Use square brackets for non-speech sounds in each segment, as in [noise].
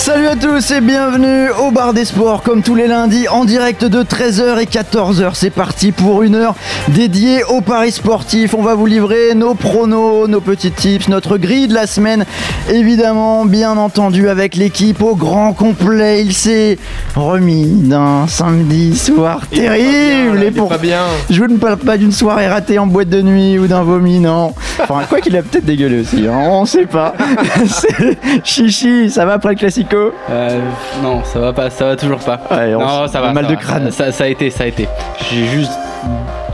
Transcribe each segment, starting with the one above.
Salut à tous et bienvenue au bar des sports comme tous les lundis en direct de 13h et 14h. C'est parti pour une heure dédiée aux paris sportifs. On va vous livrer nos pronos, nos petits tips, notre grille de la semaine. Évidemment, bien entendu, avec l'équipe au grand complet. Il s'est remis d'un samedi soir terrible. et pour... bien. Je ne parle pas d'une soirée ratée en boîte de nuit ou d'un vomi, non. Enfin, quoi qu'il a peut-être dégueulé aussi, hein, on sait pas. [laughs] C'est- Chichi, ça va après le Euh, non, ça va pas, ça va toujours pas. Ouais, non, ça va. mal ça de va. crâne. Ça, ça a été, ça a été. J'ai juste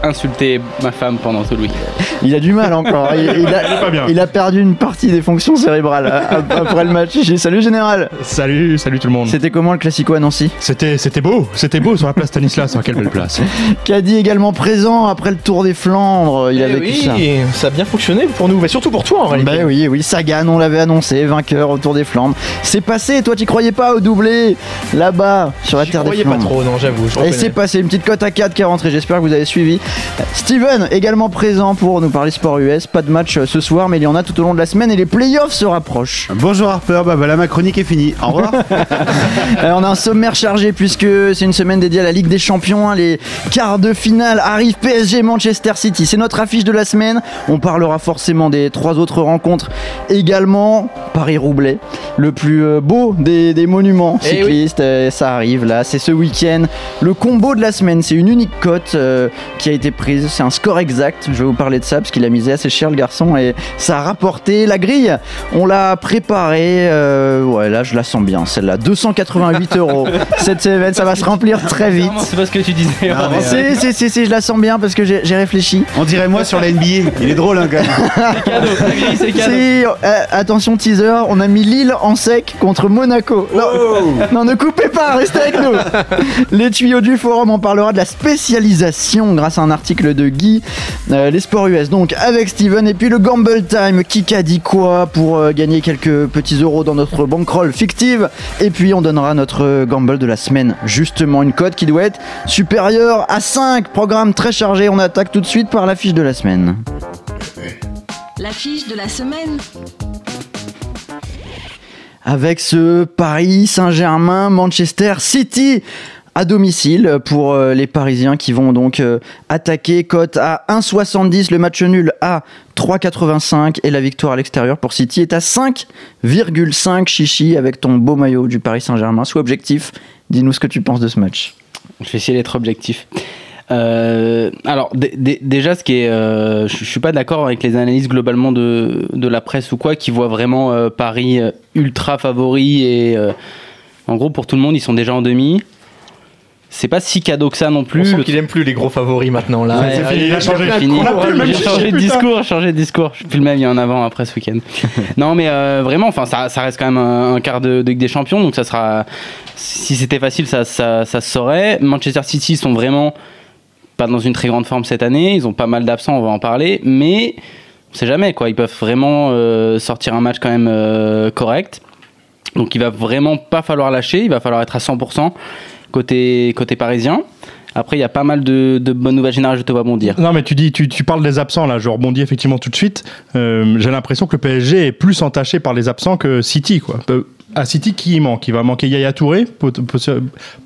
insulté ma femme pendant tout le week. Il a du mal encore. Il, il a, [laughs] pas bien. il a perdu une partie des fonctions cérébrales a- a- après le match. Salut général. Salut, salut tout le monde. C'était comment le classico à Nancy? C'était, c'était beau, c'était beau sur la place Stanislas. hein, quelle belle place. Caddy également présent après le Tour des Flandres. Il a Eh vécu oui, ça. ça a bien fonctionné pour nous, mais surtout pour toi en réalité. Bah oui, oui, Sagan, on l'avait annoncé, vainqueur au Tour des Flandres. C'est passé, toi tu croyais pas au doublé là-bas sur la terre des croyais pas Flandres. trop, non, j'avoue. Et c'est passé, une petite cote à 4 qui est rentrée, j'espère que vous avez suivi. Steven, également présent pour nous parler sport US. Pas de match euh, ce soir, mais il y en a tout au long de la semaine et les playoffs se rapprochent. Bonjour Harper, bah voilà ma chronique est finie. Au revoir. [laughs] Euh, on a un sommaire chargé puisque c'est une semaine dédiée à la Ligue des Champions. hein. Les quarts de finale arrivent PSG Manchester City. C'est notre affiche de la semaine. On parlera forcément des trois autres rencontres également. Paris-Roubaix, le plus euh, beau des, des monuments Eh oui. cyclistes. Ça arrive là, c'est ce week-end. Le combo de la semaine, c'est une unique cote euh, qui a été prise. C'est un score exact. Je vais vous parler de ça parce qu'il a misé assez cher le garçon et ça a rapporté la grille. On l'a préparée. euh, ouais, là je la sens bien celle-là. 288 [laughs] euros. Cette semaine, ça va se remplir très vite. Non, c'est pas ce que tu disais. Ah, mais, euh, Si, si, si, si, je la sens bien parce que j'ai réfléchi. On dirait moi sur la NBA. Il est drôle hein, quand même. [laughs] cadeau, la grille, c'est cadeau. Si, euh, attention teaser, on a mis Lille en sec contre Monaco. Non, non, ne coupez pas, restez avec nous. Les tuyaux du forum, on parlera de la spécialisation grâce à un article de Guy. Euh, les sports US, donc avec Steven. Et puis le Gamble Time, qui a dit quoi pour euh, gagner quelques petits euros dans notre bankroll fictive? Et puis on donnera notre euh, Gamble de la semaine. Justement, une cote qui doit être supérieure à 5. Programme très chargé, on attaque tout de suite par l'affiche de la semaine. L'affiche de la semaine. avec ce Paris Saint-Germain Manchester City à domicile pour euh, les Parisiens qui vont donc euh, attaquer cote à 1,70 le match nul à 3,85 et la victoire à l'extérieur pour City est à 5,5 chichi avec ton beau maillot du Paris Saint-Germain sous objectif dis-nous ce que tu penses de ce match Je vais essayer d'être objectif. Euh, alors dé- dé- déjà, ce qui est, je suis pas d'accord avec les analyses globalement de, de la presse ou quoi, qui voient vraiment Paris ultra favori et en gros pour tout le monde ils sont déjà en demi. C'est pas si cadeau que ça non On plus. sent Le- qu'il aime plus les gros favoris maintenant là. Ouais, c'est fini, il a changé. fini. On J'ai changé de discours, changé de discours. Je suis plus le même, il y a un avant, après ce week-end. [laughs] non, mais euh, vraiment, enfin, ça, ça reste quand même un, quart de, des Champions, donc ça sera. Si c'était facile, ça, ça, ça se saurait. Manchester City sont vraiment pas dans une très grande forme cette année. Ils ont pas mal d'absents, on va en parler, mais on sait jamais quoi. Ils peuvent vraiment euh, sortir un match quand même euh, correct. Donc il va vraiment pas falloir lâcher, il va falloir être à 100% côté, côté parisien. Après, il y a pas mal de, de bonnes nouvelles générales, je te vois bondir. Non, mais tu dis, tu, tu parles des absents là. Je rebondis effectivement tout de suite. Euh, J'ai l'impression que le PSG est plus entaché par les absents que City, quoi. Euh, À City, qui il manque? Il va manquer Yaya Touré, pot- pot-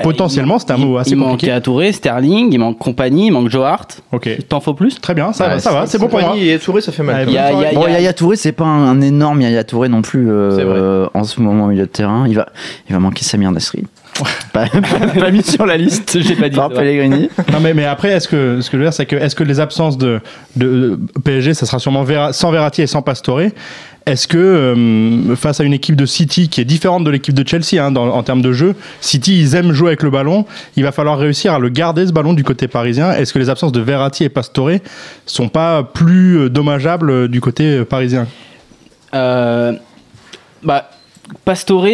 potentiellement. C'est un mot assez il manque à Touré, Sterling, il manque Compagnie, il manque Joe Hart. Ok, T'en faut plus? Très bien. Ça Ouais, va, ça va. C'est bon pour moi. Et Touré, ça fait mal. Ouais, Bon, Yaya Touré, c'est pas un, un énorme Yaya Touré non plus euh, euh, en ce moment au milieu de terrain. Il va, il va manquer Samir Nasri. [laughs] pas, pas- pas mis sur la liste. J'ai pas dit. Par. Pellegrini. Non mais, mais après, est-ce que ce que je veux dire, c'est que est-ce que les absences de, de, de PSG, ça sera sûrement Vera- sans Verratti et sans Pastore? Est-ce que euh, face à une équipe de City qui est différente de l'équipe de Chelsea hein, dans- en termes de jeu, City ils aiment jouer avec le ballon, il va falloir réussir à le garder ce ballon du côté parisien. Est-ce que les absences de Verratti et Pastore sont pas plus euh, dommageables euh, du côté parisien? Euh, bah, Pastore,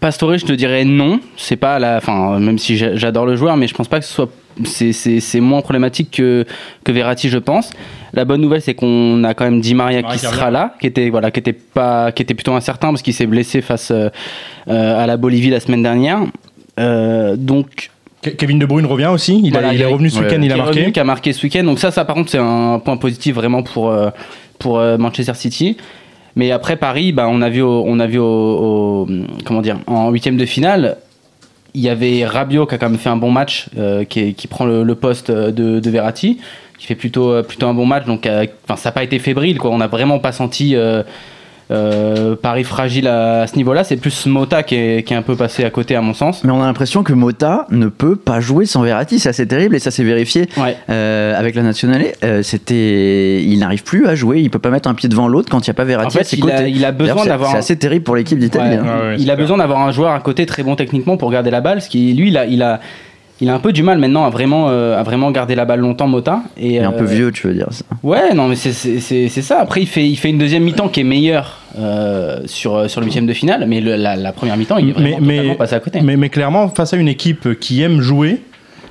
Pastore, je te dirais non. C'est pas la. Enfin, même si j'a- j'adore le joueur, mais je pense pas que ce soit. C'est, moins problématique que, que Verratti, je pense. La bonne nouvelle, c'est qu'on a quand même Di Maria Maria qui sera là, qui était, voilà, qui était, pas, qui était plutôt incertain parce qu'il s'est blessé face euh, euh, à la Bolivie la semaine dernière. Euh, donc, Ke- Kevin De Bruyne revient aussi? Il, a- Voilà, il est revenu ce ouais, week-end, il a marqué. revenu, qui a marqué ce week-end. Donc ça, ça par contre, c'est un point positif vraiment pour, pour Manchester City. Mais après Paris, bah, on a vu, au, on a en huitième de finale, il y avait Rabiot qui a quand même fait un bon match, euh, qui, prend le, poste de, de Verratti, qui fait plutôt, euh, plutôt un bon match. Donc, euh, ça n'a pas été fébrile, quoi. On n'a vraiment pas senti euh, euh, Paris fragile à, à ce niveau-là. C'est plus Mota qui est, qui est un peu passé à côté, à mon sens. Mais on a l'impression que Mota ne peut pas jouer sans Verratti, c'est assez terrible et ça s'est vérifié Ouais. euh, avec la nationale. Euh, c'était, il n'arrive plus à jouer, il peut pas mettre un pied devant l'autre quand il n'y a pas Verratti En à fait, il a, côtés. il a besoin c'est- d'avoir. C'est un- assez terrible pour l'équipe d'Italie. Ouais. hein. Ouais, ouais, il a clair. besoin d'avoir un joueur à côté très bon techniquement pour garder la balle, ce qui lui il a il a il a un peu du mal maintenant à vraiment euh, à vraiment garder la balle longtemps Mota et Il est un euh, peu vieux, tu veux dire ça. Ouais, non mais c'est ça. Après il fait il fait une deuxième mi-temps qui est meilleure euh, sur sur le huitième de finale, mais le- la, la première mi-temps il est vraiment Mais- mais- totalement passé à côté. Mais, mais clairement, face à une équipe qui aime jouer,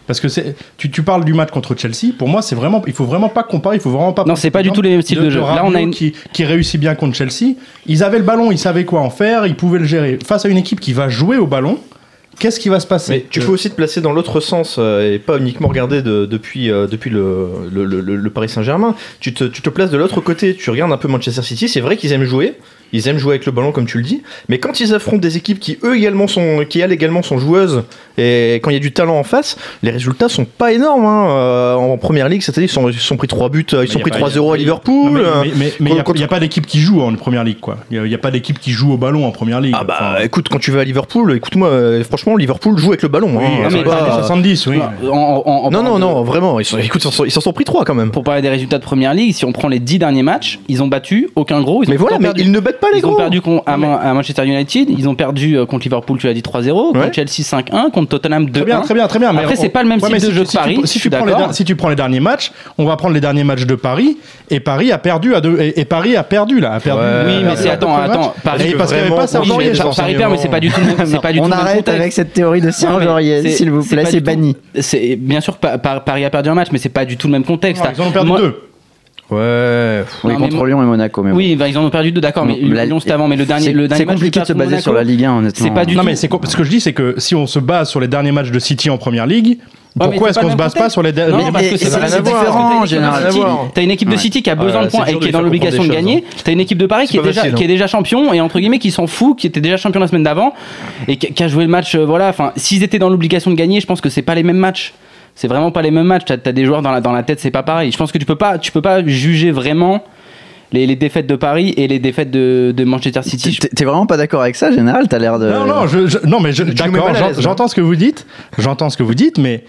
parce que c'est, tu, tu parles du match contre Chelsea, pour moi, c'est vraiment, il faut vraiment pas comparer, il faut vraiment pas. Non, c'est pas du tout les mêmes styles de jeu. Là, on a une- qui, qui réussit bien contre Chelsea. Ils avaient le ballon, ils savaient quoi en faire, ils pouvaient le gérer. Face à une équipe qui va jouer au ballon, qu'est-ce qui va se passer Mais tu peux aussi te placer dans l'autre sens euh, et pas uniquement regarder de- depuis, euh, depuis le, le, le- le Paris Saint-Germain. Tu te, tu te places de l'autre côté, tu regardes un peu Manchester City. C'est vrai qu'ils aiment jouer, ils aiment jouer avec le ballon comme tu le dis. Mais quand ils affrontent des équipes qui eux également sont, qui elles également sont joueuses et quand il y a du talent en face, les résultats sont pas énormes. hein. Euh, en première ligue, cette année, ils sont, ils sont pris 3 buts, euh, ils sont y a pris pas- 3-0 à Non, Liverpool. mais euh, mais- mais- mais il n'y a, pas d'équipe qui joue en première ligue, quoi. Il n'y a, pas d'équipe qui joue au ballon en première ligue. Ah bah Enfin, écoute, quand tu vas à Liverpool, écoute-moi, euh, franchement, Liverpool joue avec le ballon. oui, hein. dans mais pas- années 70, oui. En- en- en Non, non, de- non, vraiment, ils, sont, écoute, ils s'en sont- sont pris 3 quand même. Pour parler des résultats de première ligue, si on prend les 10 derniers matchs, ils ont battu aucun gros. Ils ont Mais voilà, mais ils ne battent pas les Ils ont perdu con- à, Man- à Manchester United, ils ont perdu euh, contre Liverpool, tu l'as dit 3-0, Ouais. contre Chelsea 5-1, contre Tottenham 2-1. Très bien, très bien, très bien. mais Après, on- c'est pas le même Ouais, style mais de si jeu que Paris, Si suis tu, prends les, d'accord. der- si tu prends les derniers matchs, on va prendre les derniers matchs de Paris. Et Paris a perdu à deux. Et, et Paris a perdu là. A perdu, Ouais. a Oui, mais perdu c'est à deux attends, matchs. attends. Paris, Et parce qu'il n'y avait vraiment, pas Serge oui, Aurier. mais ça- dans- Paris perd, mais c'est pas du tout le même, c'est pas du tout on le même arrête contexte. avec cette théorie de Serge Non, mais Aurier, c'est- s'il vous plaît, pas c'est du tout- banni. C'est bien sûr Pa- Pa- Paris a perdu un match, mais c'est pas du tout le même contexte. Non, Ils en ont perdu Moi- deux. Ouais. Oui, Non, mais contre moi- Lyon et Monaco. Mais bon. Oui, bah, ils en ont perdu deux, d'accord, mais La- Lyon c'était avant, mais le dernier, le dernier C'est compliqué de se baser Monaco, sur la Ligue 1, honnêtement. C'est pas du Non, tout. mais ce que je dis, c'est que si on se base sur les derniers matchs de City en première ligue, mais pourquoi est-ce pas qu'on se même base pas sur les Non, derniers parce mais que c'est différent, T'as une général. équipe de City-. T'as une équipe de City qui a besoin de points et qui est dans l'obligation de des gagner. T'as une équipe de Paris qui est déjà hein. déjà champion et entre guillemets qui s'en fout, qui était déjà champion la semaine d'avant et qui qui a joué le match. euh, Voilà, enfin, s'ils étaient dans l'obligation de gagner, je pense que c'est pas les mêmes matchs. C'est vraiment pas les mêmes matchs. T'as as des joueurs dans la, dans la tête, c'est pas pareil. Je pense que tu peux pas, tu peux pas juger vraiment les, les défaites de Paris et les défaites de, de Manchester City. T'es vraiment pas d'accord avec ça, Général? T'as l'air de. Non, non, je, je- non, mais je- j'entends ce que vous dites, j'entends ce que vous dites, mais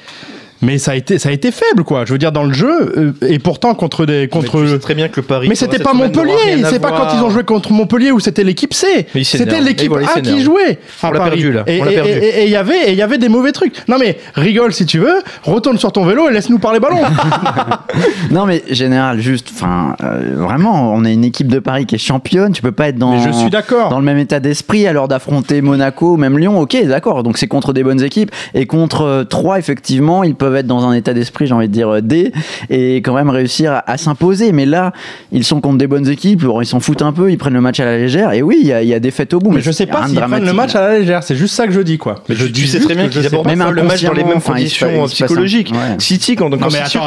mais ça a été ça a été faible quoi. Je veux dire dans le jeu euh, et pourtant contre des contre. Mais tu sais très bien que le Paris. Mais c'était pas Montpellier, c'est pas quand ils ont joué contre Montpellier où c'était l'équipe C. C'était l'équipe voilà, A qui jouait à On l'a Paris. perdu, là. Et il y avait et il y avait des mauvais trucs. Non mais rigole si tu veux, retourne sur ton vélo et laisse-nous parler ballon. [laughs] Non, mais Général, juste, enfin, euh, vraiment, on a une équipe de Paris qui est championne. Tu peux pas être dans. mais je suis d'accord. dans le même état d'esprit alors d'affronter Monaco ou même Lyon, ok, d'accord. Donc c'est contre des bonnes équipes et contre euh, trois, effectivement, ils peuvent être dans un état d'esprit, j'ai envie de dire euh, D, et quand même réussir à, à s'imposer. Mais là, ils sont contre des bonnes équipes, ils s'en foutent un peu, ils prennent le match à la légère. Et oui, il y a, il y a des fêtes au bout. Mais je sais pas s'ils prennent le match à la légère, c'est juste ça que je dis quoi. Mais je tu, sais très bien que je qu'ils abordent. Même le match dans les mêmes conditions psychologiques. ouais. City, quand, mais City,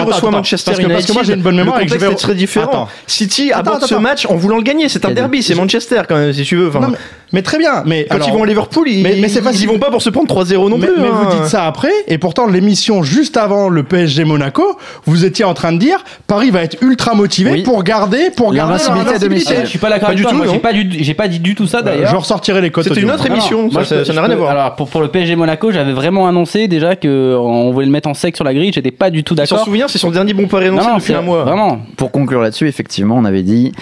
reçoit attends, Manchester United, moi, j'ai une bonne mémoire le et que je contexte vais- est très différent. Attends. City aborde ce match en voulant le gagner. C'est un derby, c'est Manchester quand même, si tu veux. Mais, mais très bien, mais quand alors- ils vont à Liverpool, ils, Mais- mais vont pas pour se prendre 3-0 non mais, plus. mais hein. vous dites ça après, et pourtant l'émission juste avant le PSG Monaco, vous étiez en train de dire Paris va être ultra motivé Oui. pour garder, pour garder à domicile. Je suis pas d'accord du tout. J'ai pas du, j'ai pas dit du tout ça Euh, d'ailleurs. je ressortirai les codes C'était une autre émission, moi, ça n'a rien à voir. Alors pour, pour le PSG Monaco, j'avais vraiment annoncé déjà que on voulait le mettre en sec sur la grille. J'étais pas du tout Il s'en d'accord. souvient, c'est son dernier bon pari Non, annoncé non, depuis c'est un mois. vraiment. Pour conclure là-dessus, effectivement, on avait dit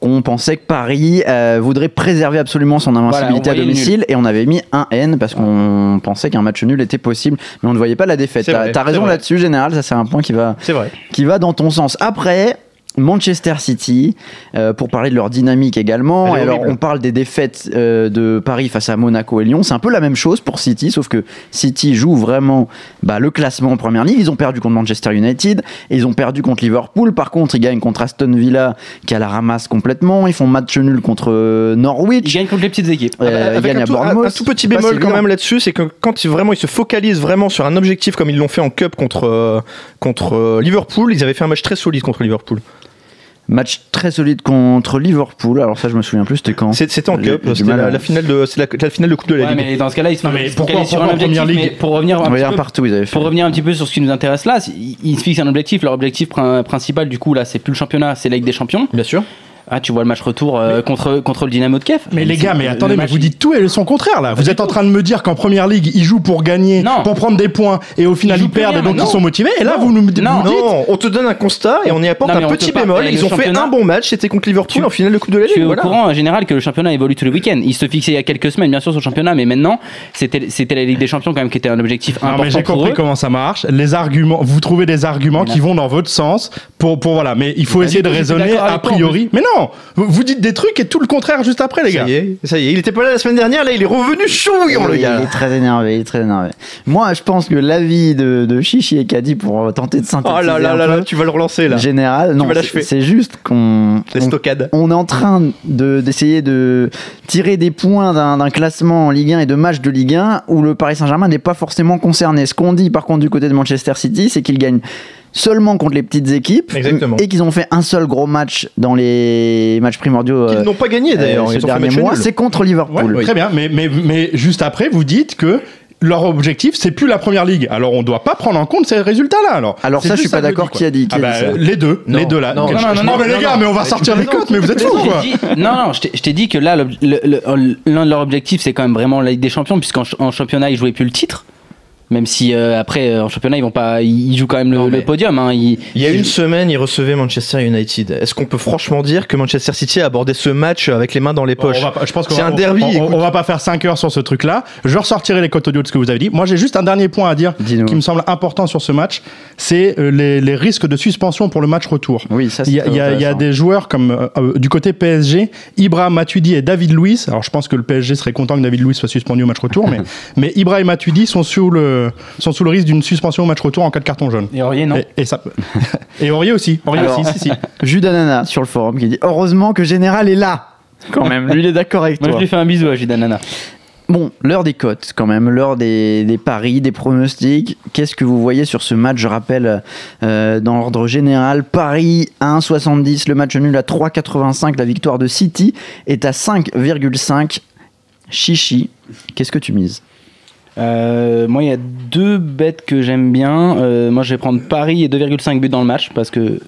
qu'on pensait que Paris euh, voudrait préserver absolument son invincibilité Voilà, on à domicile. Et on avait mis un N parce qu'on pensait qu'un match nul était possible, mais on ne voyait pas la défaite. T'as raison là-dessus, général, ça c'est un point qui va, qui va dans ton sens. Après, Manchester City euh, pour parler de leur dynamique également. Alors horrible. on parle des défaites euh, de Paris face à Monaco et Lyon. C'est un peu la même chose pour City, sauf que City joue vraiment bah, le classement en première ligue. Ils ont perdu contre Manchester United et ils ont perdu contre Liverpool. Par contre, ils gagnent contre Aston Villa qui a la ramasse complètement. Ils font match nul contre euh, Ils Norwich. gagnent contre les petites équipes. Euh, ils gagnent un à tout, un- Bournemouth. un tout petit bémol quand évident. même là-dessus, c'est que quand ils, vraiment ils se focalisent vraiment sur un objectif comme ils l'ont fait en Cup contre, euh, contre euh, Liverpool, ils avaient fait un match très solide contre Liverpool. Match très solide contre Liverpool. Alors ça, je me souviens plus. C'était quand C'est- C'était en Cup, c'était la, la finale de, la, la finale de Coupe de la Ouais, Ligue. mais dans ce cas-là, ils se Non, mais pourquoi- sur un en première objectif. ligue? mais pour revenir un peu- partout, ils avaient fait. Pour revenir un petit peu sur ce qui nous intéresse là, ils se fixent un objectif. Leur objectif prin- principal, du coup, là, c'est plus le championnat, c'est la Ligue des Champions. Bien sûr. Ah, tu vois le match retour euh, contre, contre le Dynamo de Kiev. Mais les gars, mais le attendez, mais vous dites tout et son contraire là. Vous êtes en train de me dire qu'en première ligue, ils jouent pour gagner, Non. pour prendre des points, et au final Ils perdent, et donc non. ils sont motivés. Et là, Non. vous nous dites. Non. Non, on te donne un constat et on y apporte un petit bémol. le Ils ont fait un bon match, c'était contre Liverpool en finale de Coupe de la Je Ligue. suis voilà. au courant en général que le championnat évolue tous les week-ends. Il se fixait il y a quelques semaines, bien sûr, sur le championnat, mais maintenant, c'était c'était la Ligue des Champions quand même qui était un objectif Non, important mais j'ai compris comment ça marche. Les arguments, vous trouvez des arguments qui vont dans votre sens pour, pour voilà. Mais il faut essayer de je suis raisonner a priori. Mais non, vous, vous dites des trucs et tout le contraire juste après, les gars. Ça y est, ça y est. Il était pas là la semaine dernière, là il est revenu chouillant le il, gars. il est très énervé, il est très énervé. Moi, je pense que l'avis de, de Chichi et Kadi pour euh, tenter de synthétiser Oh là là un là peu, là, tu vas le relancer là. général, non, vas c'est juste qu'on Les on- stockades. on est en train de- d'essayer de tirer des points d'un classement en Ligue 1 et de matchs de Ligue 1 où le Paris Saint-Germain n'est pas forcément concerné. Ce qu'on dit par contre du côté de Manchester City, c'est qu'ils gagnent seulement contre les petites équipes Exactement. et qu'ils ont fait un seul gros match dans les matchs primordiaux Ils euh, n'ont pas gagné d'ailleurs. euh, ce dernier mois, c'est contre Ouais, Liverpool. Très bien, mais, mais, mais juste après, vous dites que leur objectif, c'est plus la première ligue. Alors on doit pas prendre en compte ces résultats-là. Alors, Alors ça, je suis pas d'accord qui a dit, a Ah dit bah, ça. les deux, Non, les deux là. non, non, non, non, non, mais les non, gars, non. mais on va sortir les cotes, mais vous êtes fous Je quoi dit- non, non, je t'ai- dit que là, le- le- le- l'un de leurs objectifs, c'est quand même vraiment la Ligue des Champions, puisqu'en ch- en championnat, ils jouaient plus le titre. Même si euh, après, euh, en championnat, ils vont pas, ils jouent quand même le, Non, le mais- podium. hein. Ils- Il y a ils- une semaine, ils recevaient Manchester United. Est-ce qu'on peut franchement dire que Manchester City a abordé ce match avec les mains dans les poches pas- je pense C'est un derby, On, on- va pas faire 5 heures sur ce truc-là. Je ressortirai les cotes audio de ce que vous avez dit. Moi, j'ai juste un dernier point à dire Dis-nous. qui me semble important sur ce match. C'est euh, les, les risques de suspension pour le match retour. Oui, ça c'est Il y, a, y des joueurs comme euh, euh, du côté PSG, Ibrahim Matuidi et David Luiz. Alors je pense que le PSG serait content que David Luiz soit suspendu au match retour, mais, [laughs] mais Ibrahim Matuidi sont sous le, sont sous le risque d'une suspension au match retour en cas de carton jaune. Et Aurier, non Et, et ça, [laughs] et Aurier aussi. Aurier Alors- aussi, si, si. [laughs] Danana sur le forum qui dit heureusement que Général est là. Quand même, lui il est d'accord avec Moi, je toi. lui fais un bisou à Gidanana. Bon, l'heure des cotes quand même, l'heure des, des paris, des pronostics. Qu'est-ce que vous voyez sur ce match Je rappelle euh, dans l'ordre général, Paris à 1,70, le match nul à 3,85, la victoire de City est à 5,5. Chichi, qu'est-ce que tu mises? Euh, moi, il y a deux bêtes que j'aime bien. Euh, moi, je vais prendre Paris et 2,5 buts dans le match parce que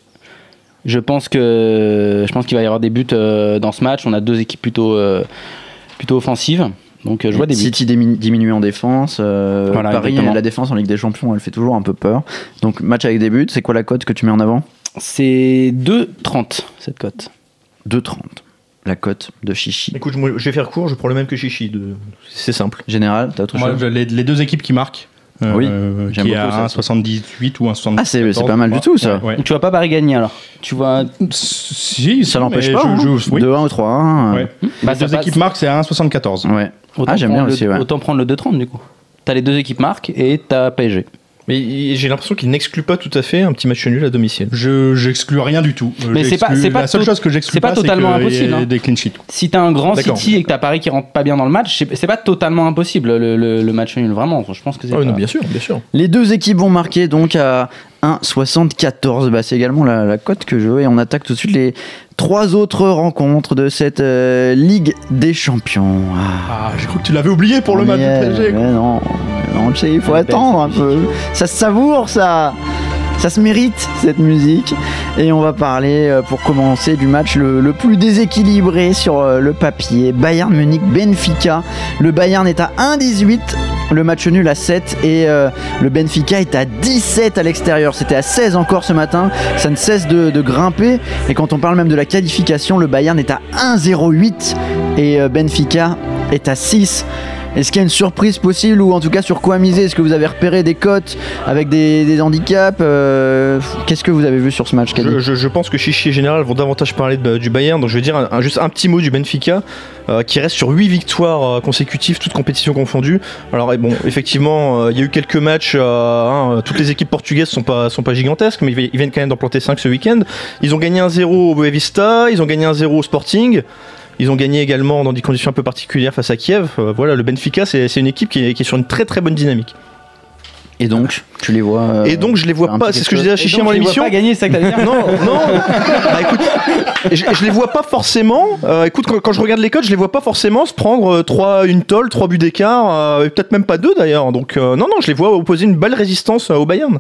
je pense que je pense qu'il va y avoir des buts euh, dans ce match. On a deux équipes plutôt plutôt offensives, donc je vois des buts. City diminu- diminue en défense. Voilà, Paris, exactement. la défense en Ligue des Champions, elle fait toujours un peu peur. Donc match avec des buts, c'est quoi la cote que tu mets en avant? C'est 2,30 cette cote. 2,30. La cote de Chichi. Écoute, je vais faire court, je prends le même que Chichi. de- C'est simple. Général, t'as autre Moi, chose les, les deux équipes qui marquent. euh, Oui, euh, j'aime qui beaucoup à ça. 1,78 ou 1,74. Ah, c'est- c'est pas mal du tout, ça. Ouais, ouais. Donc, tu vois pas Paris gagner alors Tu vois Si, Ça n'empêche pas. je- hein. je- oui. 2-1 ou 3-1. Ouais. Bah, les deux équipes marquent, c'est à 1,74. Ouais. Autant Ah, j'aime bien prendre aussi, le, ouais. Autant prendre le 2,30 du coup. T'as les deux équipes marquent et t'as PSG. Mais j'ai l'impression qu'il n'exclut pas tout à fait un petit match nul à domicile. Je j'exclus rien du tout. Mais c'est pas- j'exclus- c'est pas la seule chose que j'exclus c'est pas pas, totalement impossible, hein. des clean sheets. Si t'as un grand. City et que t'as Paris qui rentre pas bien dans le match, c'est pas totalement impossible le, le- le match nul. Vraiment, je pense que c'est. Ah pas- bien sûr, bien sûr. Les deux équipes vont marquer donc à 1,74. Bah, c'est également la, la cote que je veux. Et on attaque tout de suite les trois autres rencontres de cette euh, Ligue des Champions. Ah. Ah, j'ai cru que tu l'avais oublié pour le match du PSG. non, non, tu sais, il faut attendre un peu. Ça se savoure, ça. Ça se mérite cette musique. Et on va parler euh, pour commencer du match le, plus déséquilibré sur euh, le papier. Bayern Munich Benfica. Le Bayern est à 1,18. Le match nul à 7 et euh, le Benfica est à 17 à l'extérieur. C'était à 16 encore ce matin. Ça ne cesse de, grimper. Et quand on parle même de la qualification, le Bayern est à 1,08 et Benfica est à 6. Est-ce qu'il y a une surprise possible ou en tout cas sur quoi miser? Est-ce que vous avez repéré des cotes avec des, handicaps Euh, Qu'est-ce que vous avez vu sur ce match, Je, je- pense que Chichi et Général vont davantage parler du Bayern, donc je vais dire juste un petit mot du Benfica, euh, qui reste sur 8 victoires euh, consécutives, toutes compétitions confondues. Alors bon, effectivement, il y a eu quelques matchs, hein, toutes les équipes portugaises sont pas, sont pas gigantesques, mais ils viennent quand même d'en planter 5 ce week-end. Ils ont gagné un 0 au Boavista, ils ont gagné un 0 au Sporting. Ils ont gagné également dans des conditions un peu particulières face à Kiev. Euh, voilà, le Benfica, c'est une équipe qui est, qui est sur une très très bonne dynamique. Et donc, tu les vois euh, Et donc, je les vois pas, c'est ce que je disais à Chichi avant l'émission. pas gagner, c'est ça que Non, non. Bah écoute, je, je les vois pas forcément. euh, écoute, quand, quand je regarde les codes, je les vois pas forcément se prendre euh, trois, une tolle, trois buts d'écart, euh, et peut-être même pas deux d'ailleurs. Donc euh, non, non, je les vois opposer une belle résistance euh, au Bayern.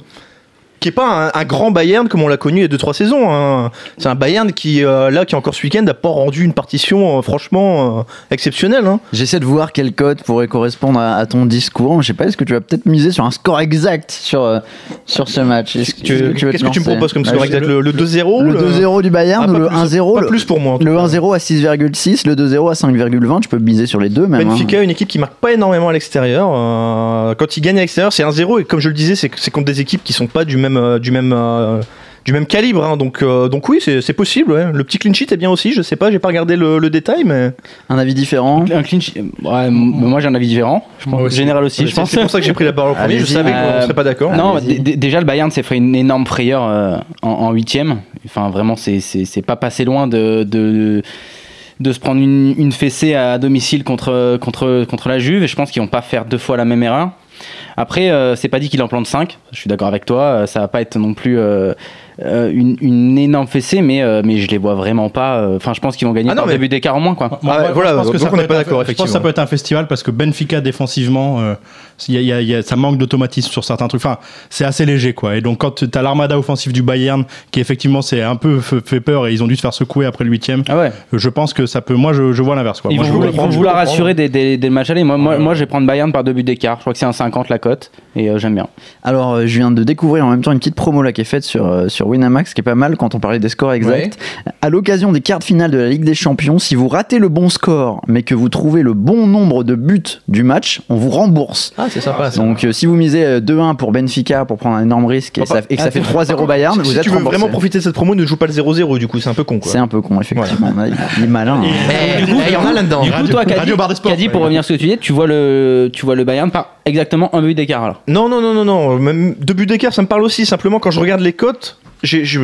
Qui est pas un, un grand Bayern comme on l'a connu il y a deux trois saisons. hein. C'est un Bayern qui euh, là qui encore ce week-end a pas rendu une partition euh, franchement euh, exceptionnelle. hein. J'essaie de voir quel code pourrait correspondre à, à ton discours. Je sais pas, est-ce que tu vas peut-être miser sur un score exact sur, sur ce match? Que Tu- Qu'est-ce que tu me proposes comme Bah, score exact? Le, le 2-0 Le 2-0 du Bayern Ah, ou le plus, 1-0 Pas le- plus pour moi. Le cas. 1-0 à 6,6, le 2-0 à 5,20, tu peux miser sur les deux même. hein. Benfica, une équipe qui marque pas énormément à l'extérieur. Quand ils gagnent à l'extérieur, c'est 1-0 et comme je le disais, c'est c'est contre des équipes qui sont pas du même euh, du même euh, du même calibre. hein. donc euh, donc oui, c'est c'est possible. ouais. Le petit clean sheet est bien aussi. Je sais pas, j'ai pas regardé le, le détail, mais Un avis différent Un clean sheet- ouais, m- moi j'ai un avis différent. Je pense, Moi aussi. Général aussi, je c'est pense. c'est pour ça que j'ai pris la parole en premier. Je savais qu'on serait pas d'accord. Non, déjà le Bayern s'est fait une énorme frayeur euh, en- huitième. Enfin, vraiment, c'est- c'est c'est pas passé loin de, de, de se prendre une, une fessée à domicile contre, contre, contre la Juve. Et je pense qu'ils vont pas faire deux fois la même erreur. Après, euh, c'est pas dit qu'il en plante 5. Je suis d'accord avec toi. euh, Ça va pas être non plus euh, une, une énorme fessée, mais, euh, mais je les vois vraiment pas. euh, Enfin, je pense qu'ils vont gagner Ah non, par mais- début d'écart au moins. Quoi. Ah, voilà, je pense que donc ça on n'est pas un- d'accord, Je pense que ça peut être un festival parce que Benfica défensivement, euh, il y a- il y a- il y a- ça manque d'automatisme sur certains trucs. Enfin, c'est assez léger quoi. Et donc quand tu as l'armada offensive du Bayern qui effectivement c'est un peu fait peur et ils ont dû se faire secouer après le huitième, Ah ouais. je pense que ça peut. Moi je, je vois l'inverse quoi. Ils vont, je vouloir- veux- ils vont comprendre, je vouloir peux comprendre. assurer dès, dès- dès le match aller. Moi, moi, moi, je vais prendre Bayern par deux buts d'écart. Je crois que c'est un 50 la cote et euh, j'aime bien. Alors, je viens de découvrir en même temps une petite promo là qui est faite sur, euh, sur Winamax, qui est pas mal quand on parlait des scores exacts. À l'occasion des quarts de finale de la Ligue des Champions, si vous ratez le bon score, mais que vous trouvez le bon nombre de buts du match, on vous rembourse. Ah, c'est sympa. ça. Donc, euh, si vous misez euh, 2-1 pour Benfica pour prendre un énorme risque et, ça, et que ça Ah, fait par 3-0 Bayern, si vous si êtes tu veux remboursé. vraiment profiter de cette promo, ne joue pas le 0-0 du coup, c'est un peu con quoi. C'est un peu con, effectivement. Il est malin. il y en a là-dedans. Du coup, toi. Caddy, pour revenir sur ce que tu dis, tu vois le, tu vois le Bayern par exactement un but d'écart alors. Non, non, non, non, non. Même deux buts d'écart, ça me parle aussi. Simplement, quand je regarde les cotes, j'ai- je-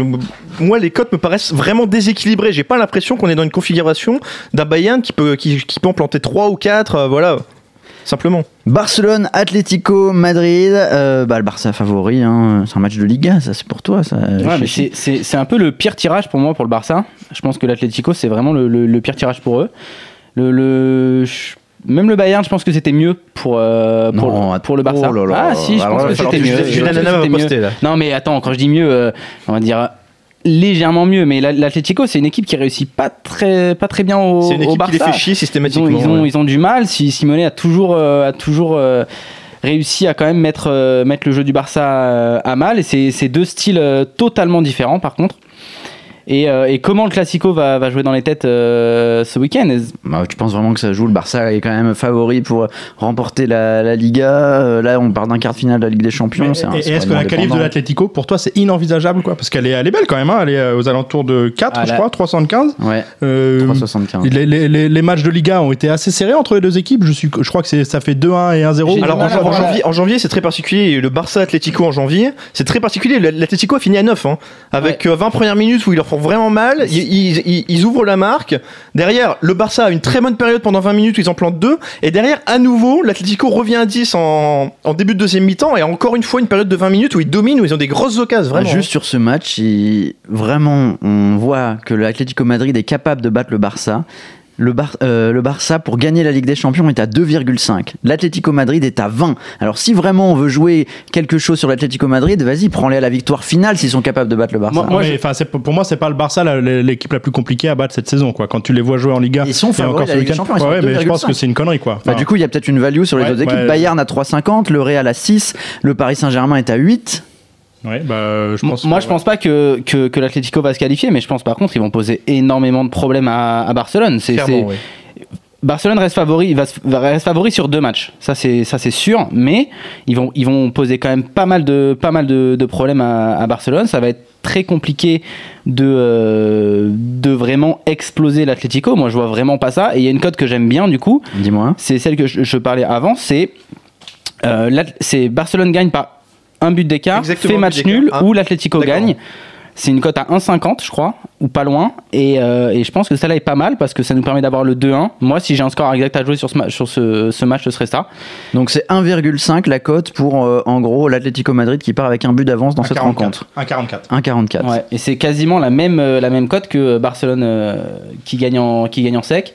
moi, les cotes me paraissent vraiment déséquilibrées. J'ai pas l'impression qu'on est dans une configuration d'un Bayern qui peut, qui, qui peut en planter 3 ou 4. voilà. Simplement. Barcelone, Atlético, Madrid. euh, bah, le Barça favori. hein. C'est un match de Liga, ça c'est pour toi. Ça, Ouais, mais Chichi. c'est- c'est c'est un peu le pire tirage pour moi pour le Barça. Je pense que l'Atlético c'est vraiment le, le- le pire tirage pour eux. Le, le- je- même le Bayern, je pense que c'était mieux pour, euh, pour, Non, pour le Barça. oh là là. ah si, je Alors pense là, que c'était mieux. Je. Non mais attends, quand je dis mieux, euh, on va dire légèrement mieux. Mais la- l'Atlético c'est une équipe qui réussit pas très, pas très bien au, une au équipe qui les Barça. fait chier Ils ont, systématiquement. ils, ont, ouais. ils ont du mal. Si Simone a toujours, euh, a toujours réussi à quand même mettre, mettre le jeu du Barça à mal. Et c'est deux styles totalement différents par contre. Et, euh, et comment le Classico va, va jouer dans les têtes euh, ce week-end? Bah, tu penses vraiment que ça joue? Le Barça est quand même favori pour remporter la, la Liga. Euh, là, on part d'un quart de finale de la Ligue des Champions. Mais- un- et est-ce que la qualif de l'Atlético, pour toi, c'est inenvisageable quoi? Parce qu'elle est, elle est belle quand même, hein, elle est aux alentours de 4, Ah, je là- crois, 375. Ouais, Euh, 3,75. les, les- les- les matchs de Liga ont été assez serrés entre les deux équipes. Je, suis, je crois que ça fait 2-1 et 1-0. J'ai- Alors en, janvier, en janvier c'est très particulier. Le Barça Atlético en janvier, c'est très particulier. L'Atlético a fini à 9, hein, avec euh, 20 premières minutes où ils leur font vraiment mal. Ils, ouvrent la marque. Derrière, le Barça a une très bonne période pendant 20 minutes ils en plantent deux. Et derrière, à nouveau, l'Atlético revient à 10 en, début de deuxième mi-temps. Et encore une fois, une période de 20 minutes où ils dominent, où ils ont des grosses occasions. Vraiment. Juste sur ce match, vraiment, on voit que l'Atlético Madrid est capable de battre le Barça. Le, Bar- euh, le Barça, pour gagner la Ligue des Champions, est à 2,5. L'Atlético Madrid est à 20. Alors, si vraiment on veut jouer quelque chose sur l'Atlético Madrid, vas-y, prends-les à la victoire finale s'ils sont capables de battre le Barça. Moi- moi, Mais, enfin, c'est- pour moi, c'est pas le Barça l'équipe la plus compliquée à battre cette saison. Quoi. Quand tu les vois jouer en Liga, Ils sont et favoris encore de la ce Ligue des week-end. Champions, ils sont Ouais, à mais je pense 2,5. que c'est une connerie. Quoi. Bah, du coup, il y a peut-être une value sur les Ouais, autres équipes. ouais. Bayern à 3,50, le Real à 6, le Paris Saint-Germain est à 8. Ouais, bah, je pense Moi, que- je pense pas que, que, que l'Atlético va se qualifier, mais je pense par contre qu'ils vont poser énormément de problèmes à, à Barcelone. C'est. Barcelone reste favori, il va, reste favori sur deux matchs. Ça c'est ça c'est sûr, mais ils vont ils vont poser quand même pas mal de pas mal de, de problèmes à, à Barcelone. Ça va être très compliqué de euh, de vraiment exploser l'Atlético. Moi je vois vraiment pas ça. Et il y a une cote que j'aime bien du coup, Dis-moi. c'est celle que je, je parlais avant. C'est euh, c'est Barcelone gagne par un but d'écart, Exactement, fait match nul Ah. ou l'Atlético D'accord. gagne. C'est une cote à 1,50 je crois, ou pas loin. Et, euh, et je pense que celle-là est pas mal parce que ça nous permet d'avoir le 2-1. Moi, si j'ai un score exact à jouer sur ce, ma- sur ce, ce match, ce serait ça. Donc c'est 1,5 la cote pour euh, en gros l'Atlético Madrid qui part avec un but d'avance dans cette 1,44. rencontre. 1,44. 1,44. Ouais. Et c'est quasiment la même, euh, la même cote que Barcelone euh, qui, gagne en, qui gagne en sec.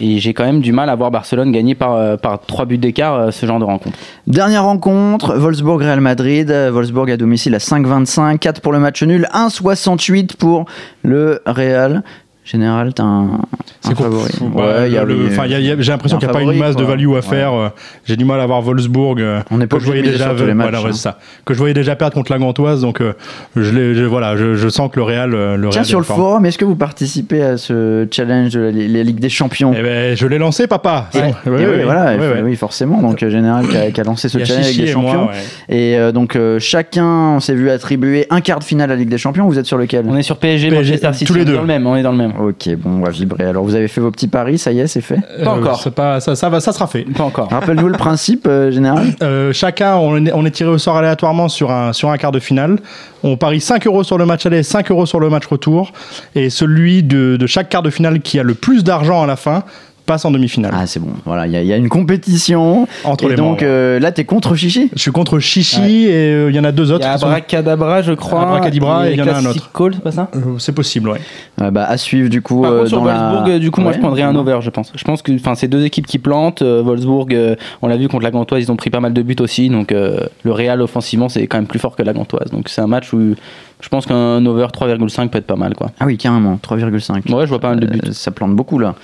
Et j'ai quand même du mal à voir Barcelone gagner par, euh, par 3 buts d'écart euh, ce genre de rencontre. Dernière rencontre, Wolfsburg-Real Madrid. Wolfsburg à domicile à 5,25. 4 pour le match nul. 1,68 pour le Real. Général, t'as un, un favori. Ouais, il y a le- oui, enfin, il y a- il y a- j'ai l'impression qu'il n'y a pas une masse de value à Ouais. faire. euh, J'ai du mal à voir Wolfsburg. euh, On n'est pas que je voyais déjà, sur tous les matchs, voilà, ouais, hein. ça. Que je voyais déjà perdre contre la Gantoise, donc euh, je, voilà, je, je sens que le Real, euh, le Tiens, Real sur le fort. forum, est-ce que vous participez à ce challenge de la, la Ligue des Champions? Eh ben, je l'ai lancé, papa. Ouais, et oui, voilà, forcément. Donc, euh, Général qui a, qui a lancé ce challenge Ligue des Champions. Et euh, donc, euh, chacun s'est vu attribuer un quart de finale à la Ligue des Champions. Vous êtes sur lequel? On est sur PSG, PSG, Manchester City. tous les on est deux. dans le même. On est dans le même. Ok, bon, on va vibrer. Alors, vous avez fait vos petits paris, ça y est, c'est fait Pas Euh, encore. c'est pas, ça, ça, va, ça sera fait. Pas encore. Rappelle-nous le principe, euh, Général. Euh, chacun, on est, on est tiré au sort aléatoirement sur un, sur un quart de finale. On parie 5 euros sur le match aller, 5 euros sur le match retour. Et celui de, de chaque quart de finale qui a le plus d'argent à la fin passe en demi-finale. Ah, c'est bon. Voilà, il y, a- il y a une compétition. Entre et les donc, euh, là, t'es contre Chichi Je suis contre Chichi et euh, il y en a deux Il autres. y a qui sont- Abracadabra, je crois. Abracadabra, et il y en a un autre. Call, c'est pas ça Euh, C'est possible, ouais. Euh, bah, À suivre, du coup. Par euh, contre, sur dans Wolfsburg, du coup, moi, je prendrais un over, je pense. Je pense que enfin, c'est deux équipes qui plantent. Euh, Wolfsburg, euh, on l'a vu contre la Gantoise, ils ont pris pas mal de buts aussi. Donc, euh, le Real, offensivement, c'est quand même plus fort que la Gantoise. Donc, c'est un match où je pense qu'un over 3,5 peut être pas mal, quoi. Ah oui, carrément, 3,5. Ouais, je vois pas mal de buts. Euh, ça plante beaucoup, là.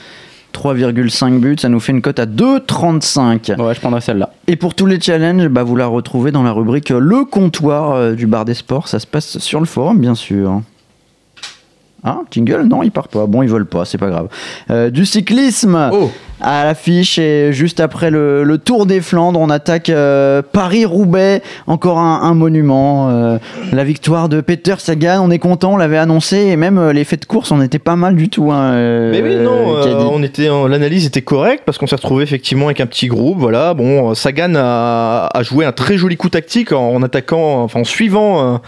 3,5 buts, ça nous fait une cote à 2,35. Ouais, je prendrais celle-là. Et pour tous les challenges, bah, vous la retrouvez dans la rubrique Le comptoir euh, du bar des sports. Ça se passe sur le forum, bien sûr. Ah, jingle Non, il part pas. Bon, ils veulent pas, c'est pas grave. Euh, du cyclisme Oh à l'affiche et juste après le, le Tour des Flandres, on attaque euh, Paris-Roubaix, encore un, un monument. euh, la victoire de Peter Sagan, on est content, on l'avait annoncé et même euh, les faits de course, on n'était pas mal du tout. Hein, euh, Mais oui, non, on était, l'analyse était correcte parce qu'on s'est retrouvé effectivement avec un petit groupe. Voilà, bon, Sagan a, a joué un très joli coup tactique en, en attaquant, enfin en suivant.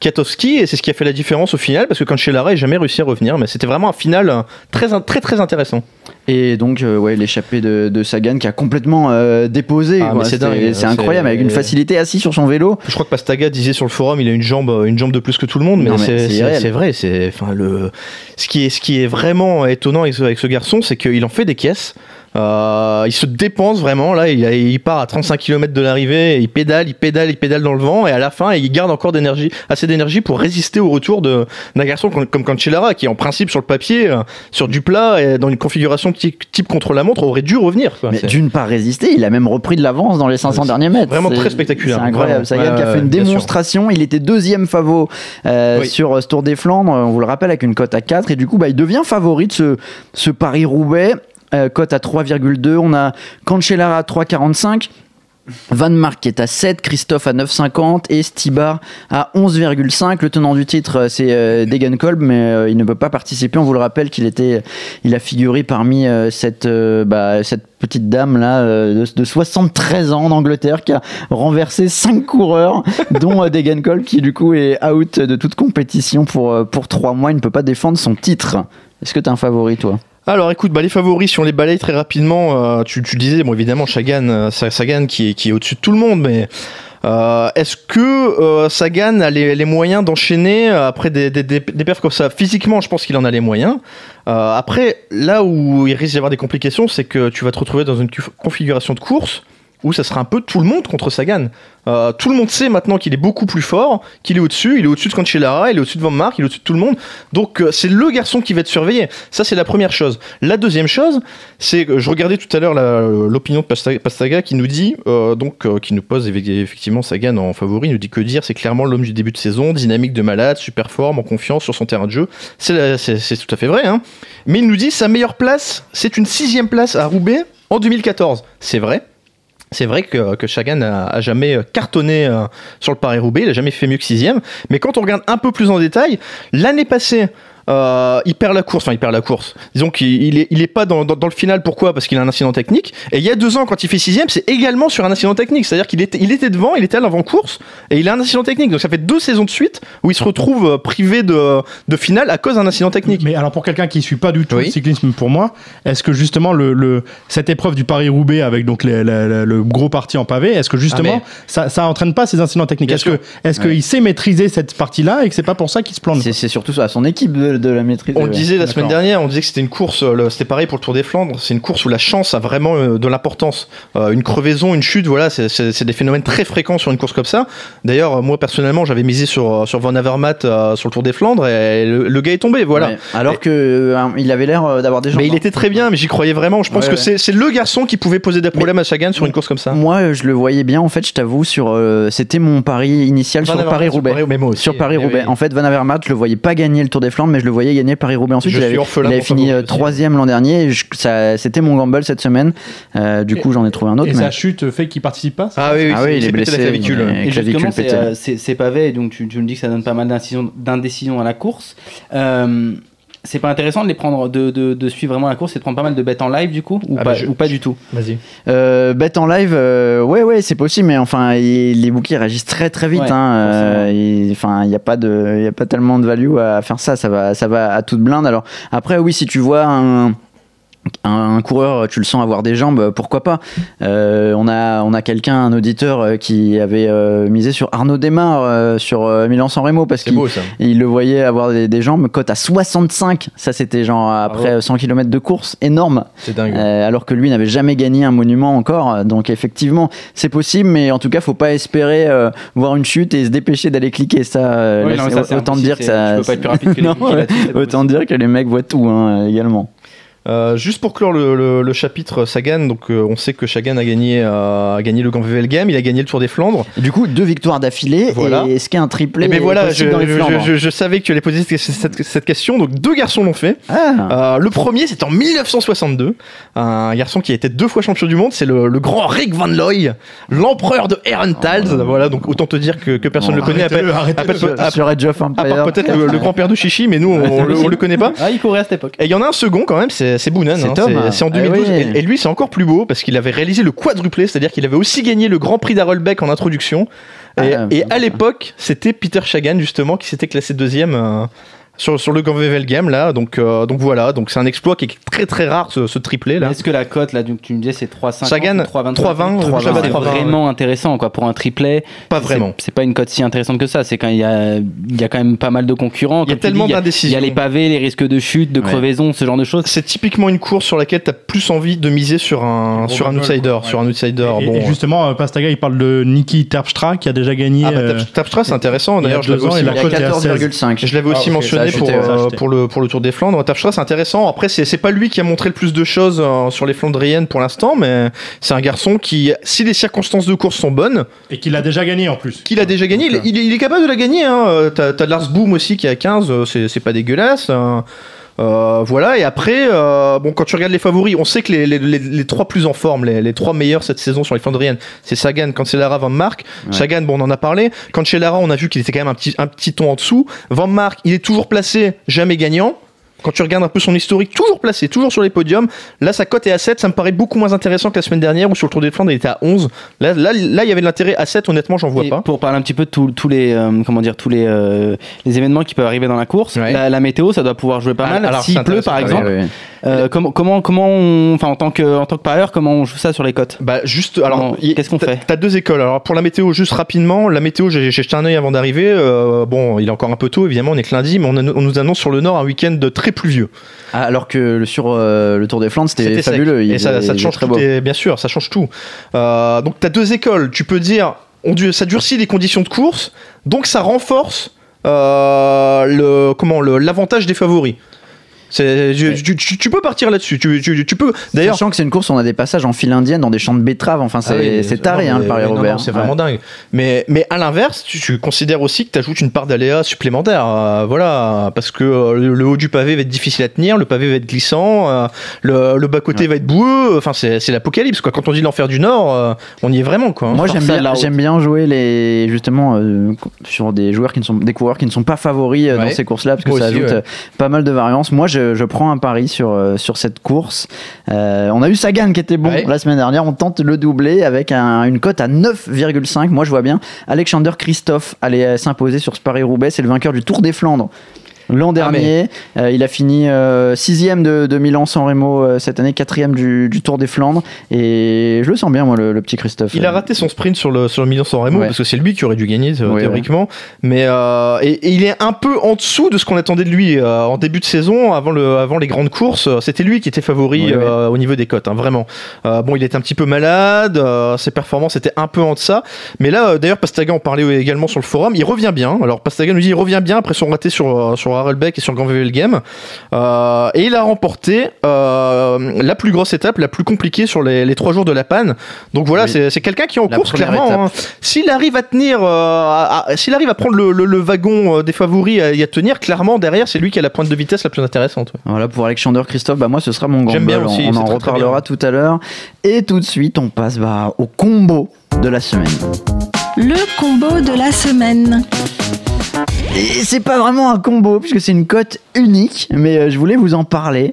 Kiatowski et c'est ce qui a fait la différence au final parce que Cancellara n'a jamais réussi à revenir mais c'était vraiment un final euh, très très très intéressant Et donc, euh, ouais, l'échappée de, de Sagan qui a complètement euh, déposé. Ah, c'est c'est- incroyable, avec une facilité assis sur son vélo. je crois que Pastaga disait sur le forum il a une jambe une jambe de plus que tout le monde mais, c'est vrai c'est enfin le ce qui est ce qui est vraiment étonnant avec ce, avec ce garçon c'est qu'il en fait des caisses Euh, il se dépense vraiment là il, part à 35 km de l'arrivée il pédale il pédale il pédale dans le vent et à la fin il garde encore d'énergie assez d'énergie pour résister au retour de- d'un garçon comme, comme Cancellara qui en principe sur le papier euh, sur du plat et dans une configuration type, contre la montre aurait dû revenir C'est- d'une part résisté, il a même repris de l'avance dans les 500 C'est derniers mètres. vraiment C'est- très spectaculaire, C'est incroyable. vraiment. Sagan qui a Ouais, fait une démonstration. Il était deuxième favori euh, Oui. sur ce Tour des Flandres. On vous le rappelle avec une cote à 4 et du coup, bah, il devient favori de ce, ce Paris Roubaix. Euh, cote à 3,2. On a Cancellara à 3,45. Van Mark est à 7, Christophe à 9,50 et Stibar à 11,5. Le tenant du titre, euh, c'est euh, Degenkolb, mais euh, il ne peut pas participer. On vous le rappelle qu'il était, il a figuré parmi cette, bah, cette petite dame là de, de 73 ans d'Angleterre qui a renversé 5 coureurs, [laughs] dont euh, Degenkolb qui du coup est out de toute compétition pour, pour 3 mois. Il ne peut pas défendre son titre. Est-ce que tu as un favori toi? Alors écoute, bah, les favoris, si on les balaye très rapidement, euh, tu, tu disais, bon évidemment, Sagan, euh, qui est, au-dessus de tout le monde, mais euh, est-ce que Sagan a les, moyens d'enchaîner après des, des, des, perfs comme ça? Physiquement, je pense qu'il en a les moyens. Après, là où il risque d'y avoir des complications, c'est que tu vas te retrouver dans une configuration de course où ça sera un peu tout le monde contre Sagan. Euh, tout le monde sait maintenant qu'il est beaucoup plus fort, qu'il est au-dessus, il est au-dessus de Cancellara, il est au-dessus de Van Mark, il est au-dessus de tout le monde. Donc euh, c'est le garçon qui va être surveillé. Ça c'est la première chose. La deuxième chose, c'est que je regardais tout à l'heure la- l'opinion de Pastaga, qui nous dit, euh, donc euh, qui nous pose eff- effectivement Sagan en favori, il nous dit que dire, c'est clairement l'homme du début de saison, dynamique de malade, super forme, en confiance sur son terrain de jeu. C'est tout à fait vrai. Hein. Mais il nous dit sa meilleure place, c'est une sixième place à Roubaix en 2014. C'est vrai. C'est vrai que, que Chagan a, jamais cartonné euh, sur le Paris-Roubaix, il a jamais fait mieux que sixième. Mais quand on regarde un peu plus en détail, l'année passée, euh, il perd la course, enfin il perd la course. Disons qu'il il est, il est pas dans, dans, dans le final, pourquoi? Parce qu'il a un incident technique. Et il y a deux ans, quand il fait sixième, c'est également sur un incident technique. C'est-à-dire qu'il était, il était devant, il était à l'avant-course, et il a un incident technique. Donc ça fait deux saisons de suite où il se retrouve euh, privé de, de finale à cause d'un incident technique. Mais alors pour quelqu'un qui suit pas du tout Oui. le cyclisme pour moi, est-ce que justement le, le- cette épreuve du Paris-Roubaix avec donc les- la- la- le gros parti en pavé, est-ce que justement Ah, ça, ça entraîne pas ces incidents techniques? Est-ce que est-ce qu'il sait maîtriser cette partie-là et que c'est pas pour ça qu'il se plante? C'est c'est surtout à son équipe de, de la maîtrise. On le disait la semaine dernière, on disait que c'était une course, euh, c'était pareil pour le Tour des Flandres, c'est une course où la chance a vraiment euh, de l'importance. Euh, une crevaison, une chute, voilà, c'est- des phénomènes très fréquents sur une course comme ça. D'ailleurs, moi personnellement, j'avais misé sur, sur Van Avermaet sur le Tour des Flandres et le, le gars est tombé, voilà. Ouais. Alors que euh, il avait l'air d'avoir des. Mais il était très bien, mais j'y croyais vraiment. Je pense Ouais, que ouais. c'est le garçon qui pouvait poser des problèmes à Sagan sur une course comme ça. Moi, je le voyais bien. En fait, je t'avoue, sur euh, c'était mon pari initial Van sur Avermaet, Paris Roubaix. mais moi aussi. Sur Paris Roubaix. Oui. En fait, Van Avermaet, je le voyais pas gagner le Tour des Flandres, mais je le voyais gagner le Paris Roubaix ensuite. Je il suis avait, orphelin il avait pour fini euh, troisième l'an dernier. et je- ça- C'était mon gamble cette semaine. Euh, du coup, j'en ai trouvé un autre. Et mais- sa chute fait qu'il participe pas Ah oui, oui, Ah oui, il est blessé, la clavicule. mais- Et clavicule justement, c'est, euh, c'est c'est pavé, donc tu, tu me dis que ça donne pas mal d'indécision d'indécision à la course. Euh, c'est pas intéressant de les prendre, de, de, de suivre vraiment la course et de prendre pas mal de bêtes en live du coup ou, Ah pas, bah, je- ou pas du tout Vas-y. Euh, bet en live, euh, ouais, ouais, c'est possible, mais enfin, il- les bookies réagissent très très vite. Ouais, hein, euh, il- Enfin, il n'y a pas de, il y a pas tellement de value à faire ça. Ça va, ça va à toute blinde. Alors après, oui, si tu vois un un, un coureur, tu le sens avoir des jambes, pourquoi pas Euh, On a, on a quelqu'un, un auditeur euh, qui avait euh, misé sur Arnaud Desmar euh, sur euh, Milan-San Remo parce qu'il il le voyait avoir des, des jambes, cote à 65. Ça, c'était genre après 100 km de course, énorme. C'est dingue. Euh, alors que lui n'avait jamais gagné un monument encore. Donc effectivement, c'est possible, mais en tout cas, faut pas espérer euh, voir une chute et se dépêcher d'aller cliquer. Ça, euh, Oui, là, non, mais c'est- ça, c'est autant impossible, dire que c'est- ça. tu peux pas être plus [laughs] rapide que les Non, bookies là-dessus, c'est pas autant dire que les mecs voient tout hein, également. Euh, juste pour clore le, le- le chapitre Sagan, donc euh, on sait que Sagan a gagné, euh, a gagné le Game, il a gagné le Tour des Flandres. Et du coup, deux victoires d'affilée. Voilà. Et est-ce qu'il y a un triplé Et ben voilà, je, possible dans les je- Flandres je- je savais que tu allais poser cette, cette- cette question, donc deux garçons l'ont fait. Ah. Euh, le premier, c'est en 1962. Un garçon qui a été deux fois champion du monde, c'est le, le grand Rick Van Looy, l'empereur de Herentals. Voilà, donc autant te dire que, que personne ne le connaît. Empire. part peut-être le, le grand-père de Chichi, mais nous, on, on le- on le connaît pas. Ah, il courait à cette époque. Et il y en a un second quand même, c'est c'est Boonen. C'est hein, c'est en Ah 2012. oui. Et, et lui, c'est encore plus beau parce qu'il avait réalisé le quadruplé, c'est-à-dire qu'il avait aussi gagné le Grand Prix d'Arolbeck en introduction. Et, Ah, et à l'époque, c'était Peter Sagan justement qui s'était classé deuxième euh, sur, sur le VL Game là. Donc, euh, donc voilà, donc c'est un exploit qui est très très rare ce, ce triplé là. Est-ce que la cote là, donc, tu me disais, c'est 3,50 Sagan, ou 3,20 3,20, 3,20, Chabat, c'est 3,20, vraiment intéressant quoi pour un triplet. Pas vraiment. C'est pas une cote si intéressante que ça. C'est quand il y a, il y a quand même pas mal de concurrents. Il y a tellement dis, Il y a les pavés, les risques de chute, de Ouais. crevaison, ce genre de choses. C'est typiquement une course sur laquelle tu as plus envie de miser sur un, sur un outsider. Sur un outsider. Et, bon, et justement, euh, Pastaga, il parle de Niki Terpstra qui a déjà gagné. ah, bah, euh, Tapstra, c'est intéressant. D'ailleurs, je deux l'avais ans, aussi il Il a y a coté à 14,5. Je l'avais aussi Ah, mentionné pour, euh, pour, le, pour le Tour des Flandres. Tapstra, c'est intéressant. Après, c'est c'est pas lui qui a montré le plus de choses euh, sur les Flandriennes pour l'instant, mais c'est un garçon qui, si les circonstances de course sont bonnes, et qu'il a déjà gagné en plus. qu'il a déjà gagné, il, il est, il est capable de la gagner. Hein. Euh, T'as t'as Lars Boom aussi qui a 15, euh, c'est c'est pas dégueulasse. Euh, voilà, et après, euh, bon, quand tu regardes les favoris, on sait que les, les, les- les trois plus en forme, les, les trois meilleurs cette saison sur les Flandriennes, c'est Sagan, Cancellara, Van Mark. Ouais. Sagan, bon, on en a parlé. Cancellara, on a vu qu'il était quand même un petit, un petit ton en dessous. Van Mark, il est toujours placé, jamais gagnant. Quand tu regardes un peu son historique, toujours placé, toujours sur les podiums. Là, sa cote est à 7. Ça me paraît beaucoup moins intéressant que la semaine dernière où sur le Tour des Flandres, il était à 11. Là, là, là il y avait de l'intérêt à 7. Honnêtement, j'en vois Et pas. Pour parler un petit peu de tous- les euh, comment dire tous les euh, les événements qui peuvent arriver dans la course, Ouais. la, la météo ça doit pouvoir jouer pas Ah, mal. alors, S'il pleut par exemple, euh, comment comment comment on, enfin en tant que en tant que parieur comment on joue ça sur les cotes? Bah juste alors qu'est-ce qu'on fait? T'as deux écoles. Alors pour la météo juste rapidement, la météo j'ai jeté un œil avant d'arriver. Bon, il est encore un peu tôt évidemment, on est que lundi, mais on, a- on nous annonce sur le nord un week-end de très très pluvieux. Ah, Alors que le- sur euh, le Tour des Flandres, c'était fabuleux. il Et ça, te change tout. beau. et bien sûr, ça change tout. Euh, donc, tu as deux écoles. Tu peux dire, on, du- ça durcit les conditions de course, donc ça renforce euh, le comment le- l'avantage des favoris. Tu, tu- tu- tu peux partir là-dessus. Tu, tu- tu peux. D'ailleurs, Sachant que c'est une course, où on a des passages en file indienne dans des champs de betteraves. Enfin, c'est Ah oui, taré, non, hein, le Paris-Roubaix. non, C'est vraiment dingue. Mais, mais à l'inverse, tu, tu considères aussi que tu ajoutes une part d'aléa supplémentaire. euh, voilà, parce que euh, le, le haut du pavé va être difficile à tenir, le pavé va être glissant, euh, le, le bas-côté va être boueux. Enfin, c'est c'est l'apocalypse. quoi. Quand on dit l'enfer du Nord, euh, on y est vraiment. Quoi. Moi j'aime bien, j'aime bien jouer les justement euh, sur des joueurs qui ne sont des coureurs qui ne sont pas favoris euh, dans ces courses-là parce que Moi ça aussi, ajoute ouais. pas mal de variance. Moi je, je prends un pari sur euh, sur cette course. Euh, on a eu Sagan qui était bon Ouais. la semaine dernière. On tente le doubler avec un- une cote à 9,5. Moi je vois bien Alexander Christophe aller euh, s'imposer sur ce Paris Roubaix. C'est le vainqueur du Tour des Flandres. L'an Ah, dernier, euh, il a fini euh, sixième de, de Milan-San Remo euh, cette année, quatrième du, du Tour des Flandres. Et je le sens bien, moi, le, le petit Christophe. Il a raté son sprint sur le, sur le Milan San Remo Ouais. parce que c'est lui qui aurait dû gagner euh, Ouais, théoriquement. Mais et, et il est un peu en dessous de ce qu'on attendait de lui en début de saison, avant, le, avant les grandes courses. C'était lui qui était favori au niveau des cotes, hein, vraiment. Bon, il était un petit peu malade, ses performances étaient un peu en deçà. Mais là, d'ailleurs, Pastaga en parlait également sur le forum. Il revient bien. Alors Pastaga nous dit il revient bien après son raté sur, sur Harelbeck et sur Grand Game. Euh, et il a remporté euh, la plus grosse étape, la plus compliquée sur les, les trois jours de la panne. Donc voilà, Oui. c'est c'est quelqu'un qui est en La course clairement. hein. S'il arrive à tenir, euh, à- à- s'il arrive à prendre le, le- le wagon euh, des favoris et à, tenir, clairement derrière, c'est lui qui a la pointe de vitesse la plus intéressante. ouais. Voilà pour Alexander Christophe, bah moi ce sera mon. J'aime bien aussi, on en très, très reparlera tout à l'heure. Et tout de suite, on passe bah, au combo de la semaine. Le combo de la semaine. Et c'est pas vraiment un combo puisque c'est une cote unique, mais euh, je voulais vous en parler.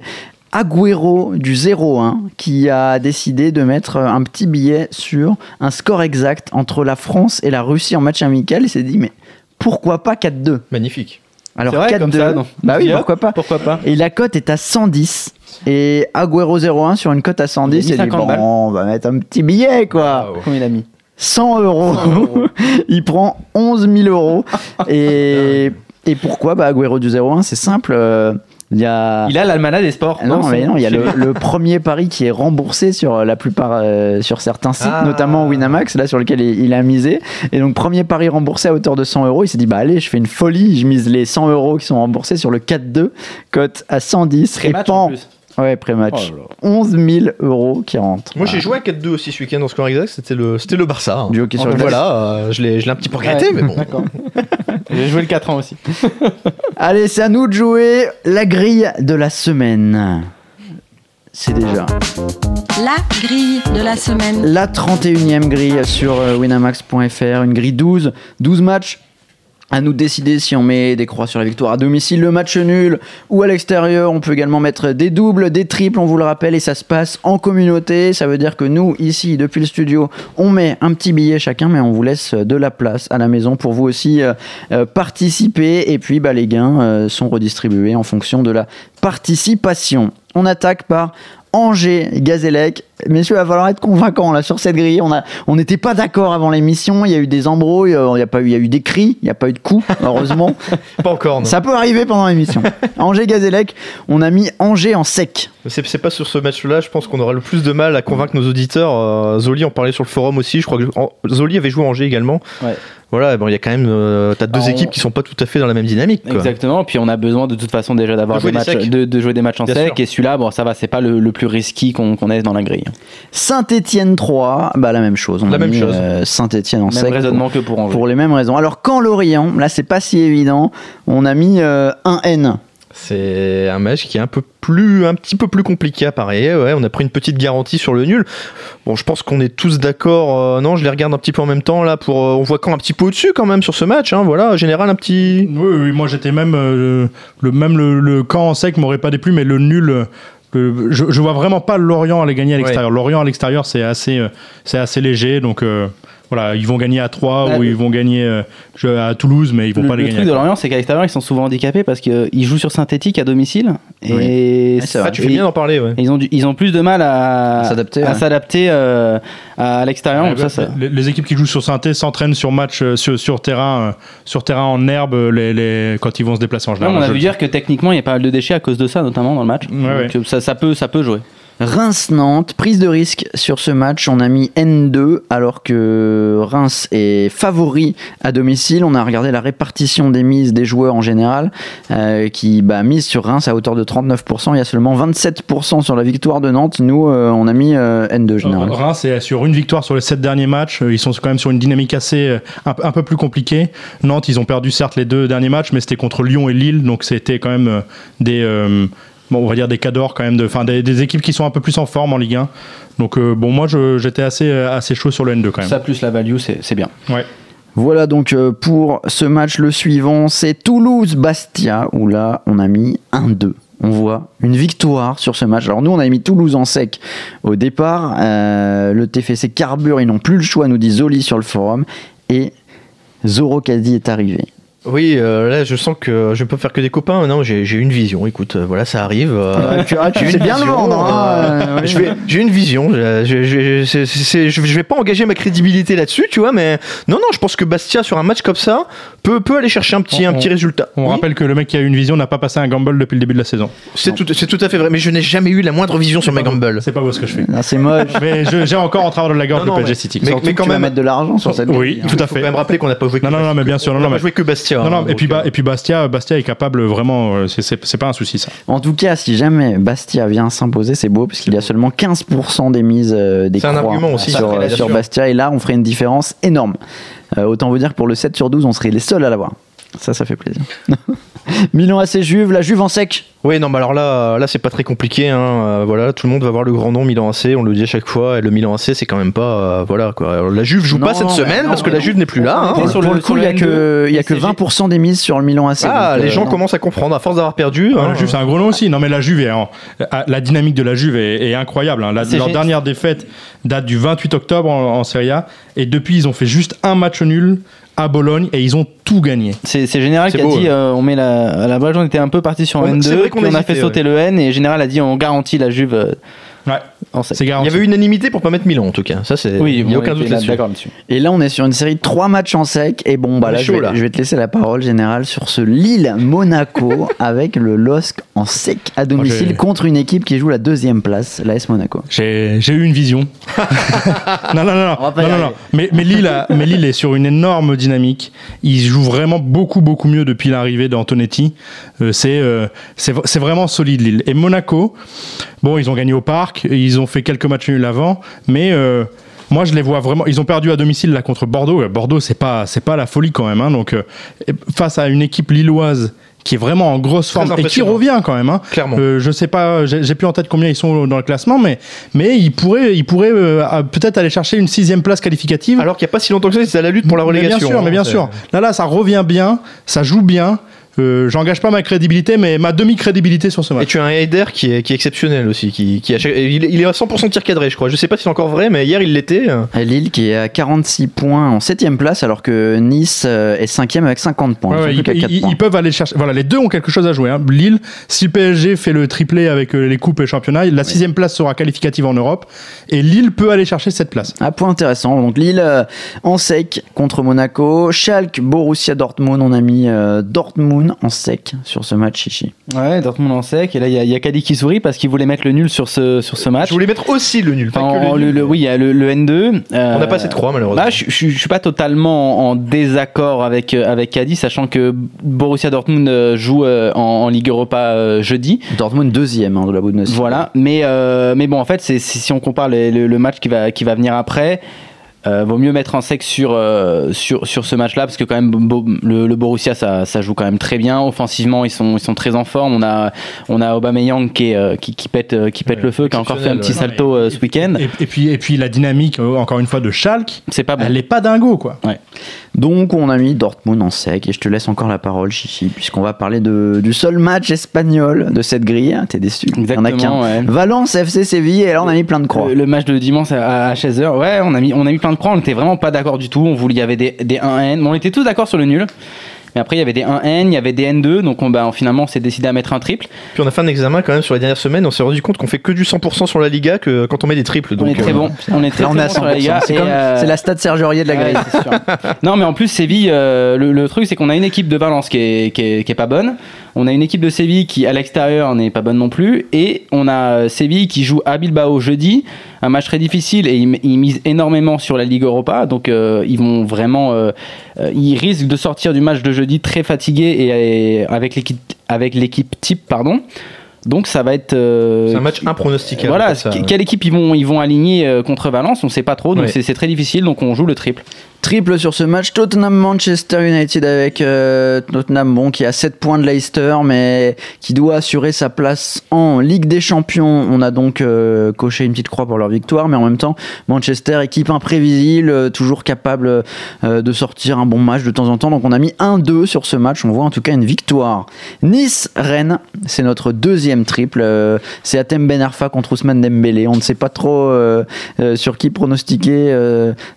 Agüero du 0-1 qui a décidé de mettre euh, un petit billet sur un score exact entre la France et la Russie en match amical. Il s'est dit mais pourquoi pas 4-2 Magnifique. Alors C'est vrai, comme 4-2, ça, non Bah oui, pourquoi pas Pourquoi pas Et la cote est à 110. Et Agüero 01 sur une cote à 110, Il dit 50 bon, balles. on va mettre un petit billet quoi. Combien il a mis 100 euros. [laughs] il prend 11 000 euros. [laughs] et, et pourquoi? Bah, Agüero du 01 C'est simple. euh, Il y a. Il a l'almanach des sports. Ah Non, dans mais non, il y a le, premier pari qui est remboursé sur la plupart, euh, sur certains sites, Ah. notamment Winamax, là sur lequel il, il a misé. Et donc, premier pari remboursé à hauteur de 100 euros. Il s'est dit, bah allez, je fais une folie, je mise les 100 euros qui sont remboursés sur le 4-2, cote à 110. Pré-match, et pan- en plus. Ouais, pré-match. Oh là là. 11 000 euros qui rentrent. Moi j'ai joué à 4-2 aussi ce week-end dans score exact, c'était le, c'était le Barça. hein. Du hockey sur voilà, euh, je l'ai je l'ai un petit peu regretté, Ouais. mais bon. [laughs] D'accord. [laughs] J'ai joué le 4 ans aussi. [laughs] Allez, c'est à nous de jouer la grille de la semaine. C'est déjà La grille de la semaine. la 31e grille sur euh, winamax.fr, une grille 12, 12 matchs. À nous de décider si on met des croix sur la victoire à domicile, le match nul ou à l'extérieur. On peut également mettre des doubles, des triples, on vous le rappelle, et ça se passe en communauté. Ça veut dire que nous, ici, depuis le studio, on met un petit billet chacun, mais on vous laisse de la place à la maison pour vous aussi euh, euh, participer. Et puis, bah, les gains euh, sont redistribués en fonction de la participation. On attaque par Angers Gazélec. Messieurs, il va falloir être convaincant là sur cette grille. On a, on n'était pas d'accord avant l'émission. Il y a eu des embrouilles, euh, il y a pas eu, il y a eu des cris, il n'y a pas eu de coups, [laughs] heureusement. Pas encore, non. Ça peut arriver pendant l'émission. [laughs] Angers Gazélec, on a mis Angers en sec. C'est c'est pas sur ce match-là, je pense qu'on aura le plus de mal à convaincre nos auditeurs. Euh, Zoli en parlait sur le forum aussi, je crois que en- Zoli avait joué à Angers également. Ouais. Voilà, bon, il y a quand même. euh, T'as deux Alors, équipes qui sont pas tout à fait dans la même dynamique. quoi. Exactement. Puis on a besoin de toute façon déjà d'avoir De jouer des des matchs, secs. de, de jouer des matchs en Bien sec. sûr. Et celui-là, bon, ça va, c'est pas le, le plus risqué qu'on qu'on ait dans la grille. Saint-Étienne 3, bah la même chose. On La a même mis, chose. euh, Saint-Étienne en Même sec. raisonnement que pour Angers. Pour les mêmes raisons. Alors, quand Lorient, là c'est pas si évident, on a mis euh, un N. C'est un match qui est un peu plus, un petit peu plus compliqué à parier. Ouais, on a pris une petite garantie sur le nul. Bon, je pense qu'on est tous d'accord. euh, non, je les regarde un petit peu en même temps là. Pour, euh, on voit quand un petit peu au-dessus quand même sur ce match. Hein, voilà, général un petit. Oui, oui, moi j'étais même euh, le même le, le camp en sec m'aurait pas déplu, mais le nul. Je vois vraiment pas Lorient aller gagner à l'extérieur. Lorient à l'extérieur, c'est assez, euh, c'est assez léger, donc euh, voilà, ils vont gagner à 3 Ouais. ou ils vont gagner euh, à Toulouse, mais ils vont le, pas les le gagner. truc à de. Lorient, c'est qu'à l'extérieur, ils sont souvent handicapés parce qu'ils jouent sur synthétique à domicile. Et. Ah, tu fais bien d'en parler, ouais. ils, ont du- ils ont plus de mal à S'adapter, à ouais. euh, à l'extérieur. Ouais, donc bah, ça, ça- Les, les équipes qui jouent sur synthé s'entraînent sur match euh, sur, sur terrain euh, sur terrain en herbe euh, les, les- quand ils vont se déplacer en général. on a vu dire que techniquement il y a pas mal de déchets à cause de ça, notamment dans le match. Ouais, Donc, Ça, ça peut, ça peut jouer. Reims-Nantes, prise de risque sur ce match. On a mis N2 alors que Reims est favori à domicile. On a regardé la répartition des mises des joueurs en général euh, qui bah, misent sur Reims à hauteur de 39%. Il y a seulement 27% sur la victoire de Nantes. Nous, euh, on a mis euh, N2 général. Reims est sur une victoire sur les sept derniers matchs. Ils sont quand même sur une dynamique assez un, un peu plus compliquée. Nantes, ils ont perdu certes les deux derniers matchs, mais c'était contre Lyon et Lille, donc c'était quand même des bon, on va dire des cadors quand même, de, enfin des, des équipes qui sont un peu plus en forme en Ligue 1. Donc euh, bon, moi je- j'étais assez euh, assez chaud sur le N2 quand même. Ça plus la value, c'est c'est bien. Ouais. Voilà donc euh, pour ce match. Le suivant, c'est Toulouse-Bastia, où là, on a mis 1-2. On voit une victoire sur ce match. Alors nous, on avait mis Toulouse en sec au départ. Euh, le TFC carbure, ils n'ont plus le choix, nous dit Zoli sur le forum. Et Zoro Kadi est arrivé. Oui, euh, là, je sens que je peux faire que des copains. Non, j'ai une vision. Écoute, euh, voilà, ça arrive. euh, tu ah, tu sais bien le vendre. hein, euh, euh, vais- J'ai une vision. Je, je vais pas engager ma crédibilité là-dessus, tu vois, mais non, non, je pense que Bastia sur un match comme ça peut, peut aller chercher un petit, un petit résultat. On Oui, rappelle que le mec qui a eu une vision n'a pas passé un gamble depuis le début de la saison. c'est tout, c'est tout à fait vrai, mais je n'ai jamais eu la moindre vision sur ma gamble. C'est pas beau ce que je fais. C'est moche. Mais j'ai encore en travers de la gorge le PSG mais- City. mais- que quand tu vas même- mettre de l'argent sur cette Oui, hein. tout à Faut fait. quand même rappeler qu'on n'a pas joué Non, non, non, mais bien sûr, non, mais- joué que Bastia. Non, hein, non, et donc, puis, bah, euh, et puis Bastia, Bastia est capable vraiment, euh, c'est- pas un souci ça. En tout cas, si jamais Bastia vient s'imposer, c'est beau, puisqu'il y a seulement 15% des mises euh, des C'est un croix argument aussi, sur, euh. Bastia. Et là, on ferait une différence énorme. Euh, autant vous dire que pour le 7 sur 12, on serait les seuls à l'avoir. Ça, ça fait plaisir. [laughs] Milan AC Juve, la Juve en sec. Oui, non, mais alors là, là c'est pas très compliqué. Hein. euh, voilà, tout le monde va voir le grand nom Milan AC. On le dit à chaque fois. Et le Milan AC, c'est quand même pas. euh, voilà quoi. Alors, la Juve joue Non, pas cette semaine non, parce que la. Juve n'est plus là. hein. sur pour le- le coup, il y a que, il y a que PSG. 20% des mises sur le Milan AC. Ah, donc, les euh, gens non. commencent à comprendre à force d'avoir perdu. Ah, hein. la Juve, c'est un gros nom aussi. Non, mais la Juve est la dynamique de la Juve est, est incroyable. hein. La- leur dernière défaite date du 28 octobre en, en Serie A. Et depuis, ils ont fait juste un match nul à Bologne et ils ont tout gagné. C'est c'est Général qui a beau, dit ouais. euh, on met la, à la base on était un peu parti sur On- N2 c'est vrai qu'on puis on a fait sauter le N et Général a dit on garantit la Juve euh, Ouais, Il y avait unanimité pour pas mettre Milan en tout cas. Ça, c'est. Oui, il n'y a on aucun doute là- là-dessus. Et là, on est sur une série de trois matchs en sec. Et bon, bah On là, je, vais, là. je vais te laisser la parole générale sur ce Lille-Monaco [laughs] avec le LOSC en sec à domicile contre une équipe qui joue la deuxième place, l'AS Monaco. J'ai eu une vision. [laughs] non, non, non, non. On va pas y non. Mais, mais, Lille a- mais Lille est sur une énorme dynamique. Ils jouent vraiment beaucoup, beaucoup mieux depuis l'arrivée d'Antonetti. Euh, c'est euh, c'est c'est vraiment solide, Lille. Et Monaco, bon, ils ont gagné au parc. Ils ont fait quelques matchs nuls avant. Mais. euh, moi, je les vois vraiment. Ils ont perdu à domicile là contre Bordeaux. Bordeaux, c'est pas, c'est pas la folie quand même. hein. Donc, euh, face à une équipe lilloise qui est vraiment en grosse forme et qui revient quand même. hein. Clairement. Euh, je sais pas, j'ai plus en tête combien ils sont dans le classement, mais mais ils pourraient, ils pourraient euh, peut-être aller chercher une sixième place qualificative. Alors qu'il n'y a pas si longtemps que ça, c'était à la lutte pour la Mais relégation. bien sûr, mais hein. bien C'est- sûr. Là, là, ça revient bien, ça joue bien. Euh, J'engage pas ma crédibilité, mais ma demi-crédibilité sur ce Et match. tu as un Heider qui est, qui est exceptionnel aussi. Qui, qui a chaque- il, est- il est à 100% tir cadré, je crois. Je sais pas si c'est encore vrai, mais hier il l'était. Et Lille qui est à 46 points en 7 place alors que Nice euh, est 5 avec 50 points. Ouais, Ils points. peuvent aller chercher. Voilà, les deux ont quelque chose à jouer. hein. Lille, si le PSG fait le triplé avec euh, les coupes et championnats, la sixième place sera qualificative en Europe. Et Lille peut aller chercher cette place. Un point intéressant. Donc Lille en sec contre Monaco. Schalke, Borussia Dortmund. On a mis euh, Dortmund en sec sur ce match, Chichi. Ouais, Dortmund en sec et là il y a, il y a Kadi qui sourit parce qu'il voulait mettre le nul sur ce sur ce match. Je voulais mettre aussi le nul. pas que en- le nul. le- oui, il y a le, le N2. euh, On n'a pas assez de croix, malheureusement. Là, je, je suis pas totalement en désaccord avec euh, avec Caddy, sachant que Borussia Dortmund euh, joue euh, en, en Ligue Europa euh, jeudi. Dortmund deuxième hein, de la Bundesliga. Voilà, mais euh, mais bon, en fait, c'est c'est- si on compare les- le, le match qui va qui va venir après. Euh, vaut mieux mettre en sec sur, euh, sur, sur ce match-là parce que quand même le, le Borussia ça, ça joue quand même très bien. Offensivement ils sont, ils sont très en forme. On a, on a Aubameyang qui, est, euh, qui, qui pète, qui pète Ouais, le feu qui a encore fait un petit salto ce week-end. Et, et puis, et puis la dynamique, encore une fois, de Schalke, c'est pas bon. elle est pas dingo, quoi. Donc on a mis Dortmund en sec et je te laisse encore la parole Chichi puisqu'on va parler de, du seul match espagnol de cette grille. T'es déçu Il y en a Exactement, qu'un. ouais. Valence FC Séville et là on a mis plein de croix. Le, le match de dimanche à, à 16h, ouais, on a, mis, on a mis plein de croix, on était vraiment pas d'accord du tout. On voulait, il y avait des, des 1N, bon, on était tous d'accord sur le nul. Mais après, il y avait des 1N, il y avait des N2, donc on, bah, finalement, on s'est décidé à mettre un triple. Puis on a fait un examen quand même sur les dernières semaines, on s'est rendu compte qu'on fait que du 100% sur la Liga que quand on met des triples. Donc, on est très euh, bon. On est très, Là, on très bon sur la 100%. Liga. C'est euh, c'est la stade Serge Aurier de la Ouais, grille. c'est sûr. non, mais en plus, Séville, euh, le, le truc, c'est qu'on a une équipe de Valence qui est, qui, est, qui est pas bonne. On a une équipe de Séville qui, à l'extérieur, n'est pas bonne non plus. Et on a euh, Séville qui joue à Bilbao jeudi. Un match très difficile et ils, ils misent énormément sur la Ligue Europa. Donc, euh, ils vont vraiment. euh, ils risquent de sortir du match de jeudi très fatigués et, et avec l'équipe avec l'équipe type, pardon. Donc, ça va être. euh, C'est un match impronosticable. voilà, ça. que- quelle équipe ils vont, ils vont aligner euh, contre Valence, on sait pas trop, donc Ouais. c'est très difficile, donc on joue le triple. Triple sur ce match, Tottenham-Manchester United avec euh, Tottenham bon, qui a 7 points de Leicester mais qui doit assurer sa place en Ligue des Champions. On a donc euh, coché une petite croix pour leur victoire mais en même temps Manchester, équipe imprévisible, euh, toujours capable de sortir un bon match de temps en temps. Donc on a mis 1-2 sur ce match, on voit en tout cas une victoire. Nice-Rennes, c'est notre deuxième triple. C'est Atem Ben Arfa contre Ousmane Dembélé. On ne sait pas trop sur qui pronostiquer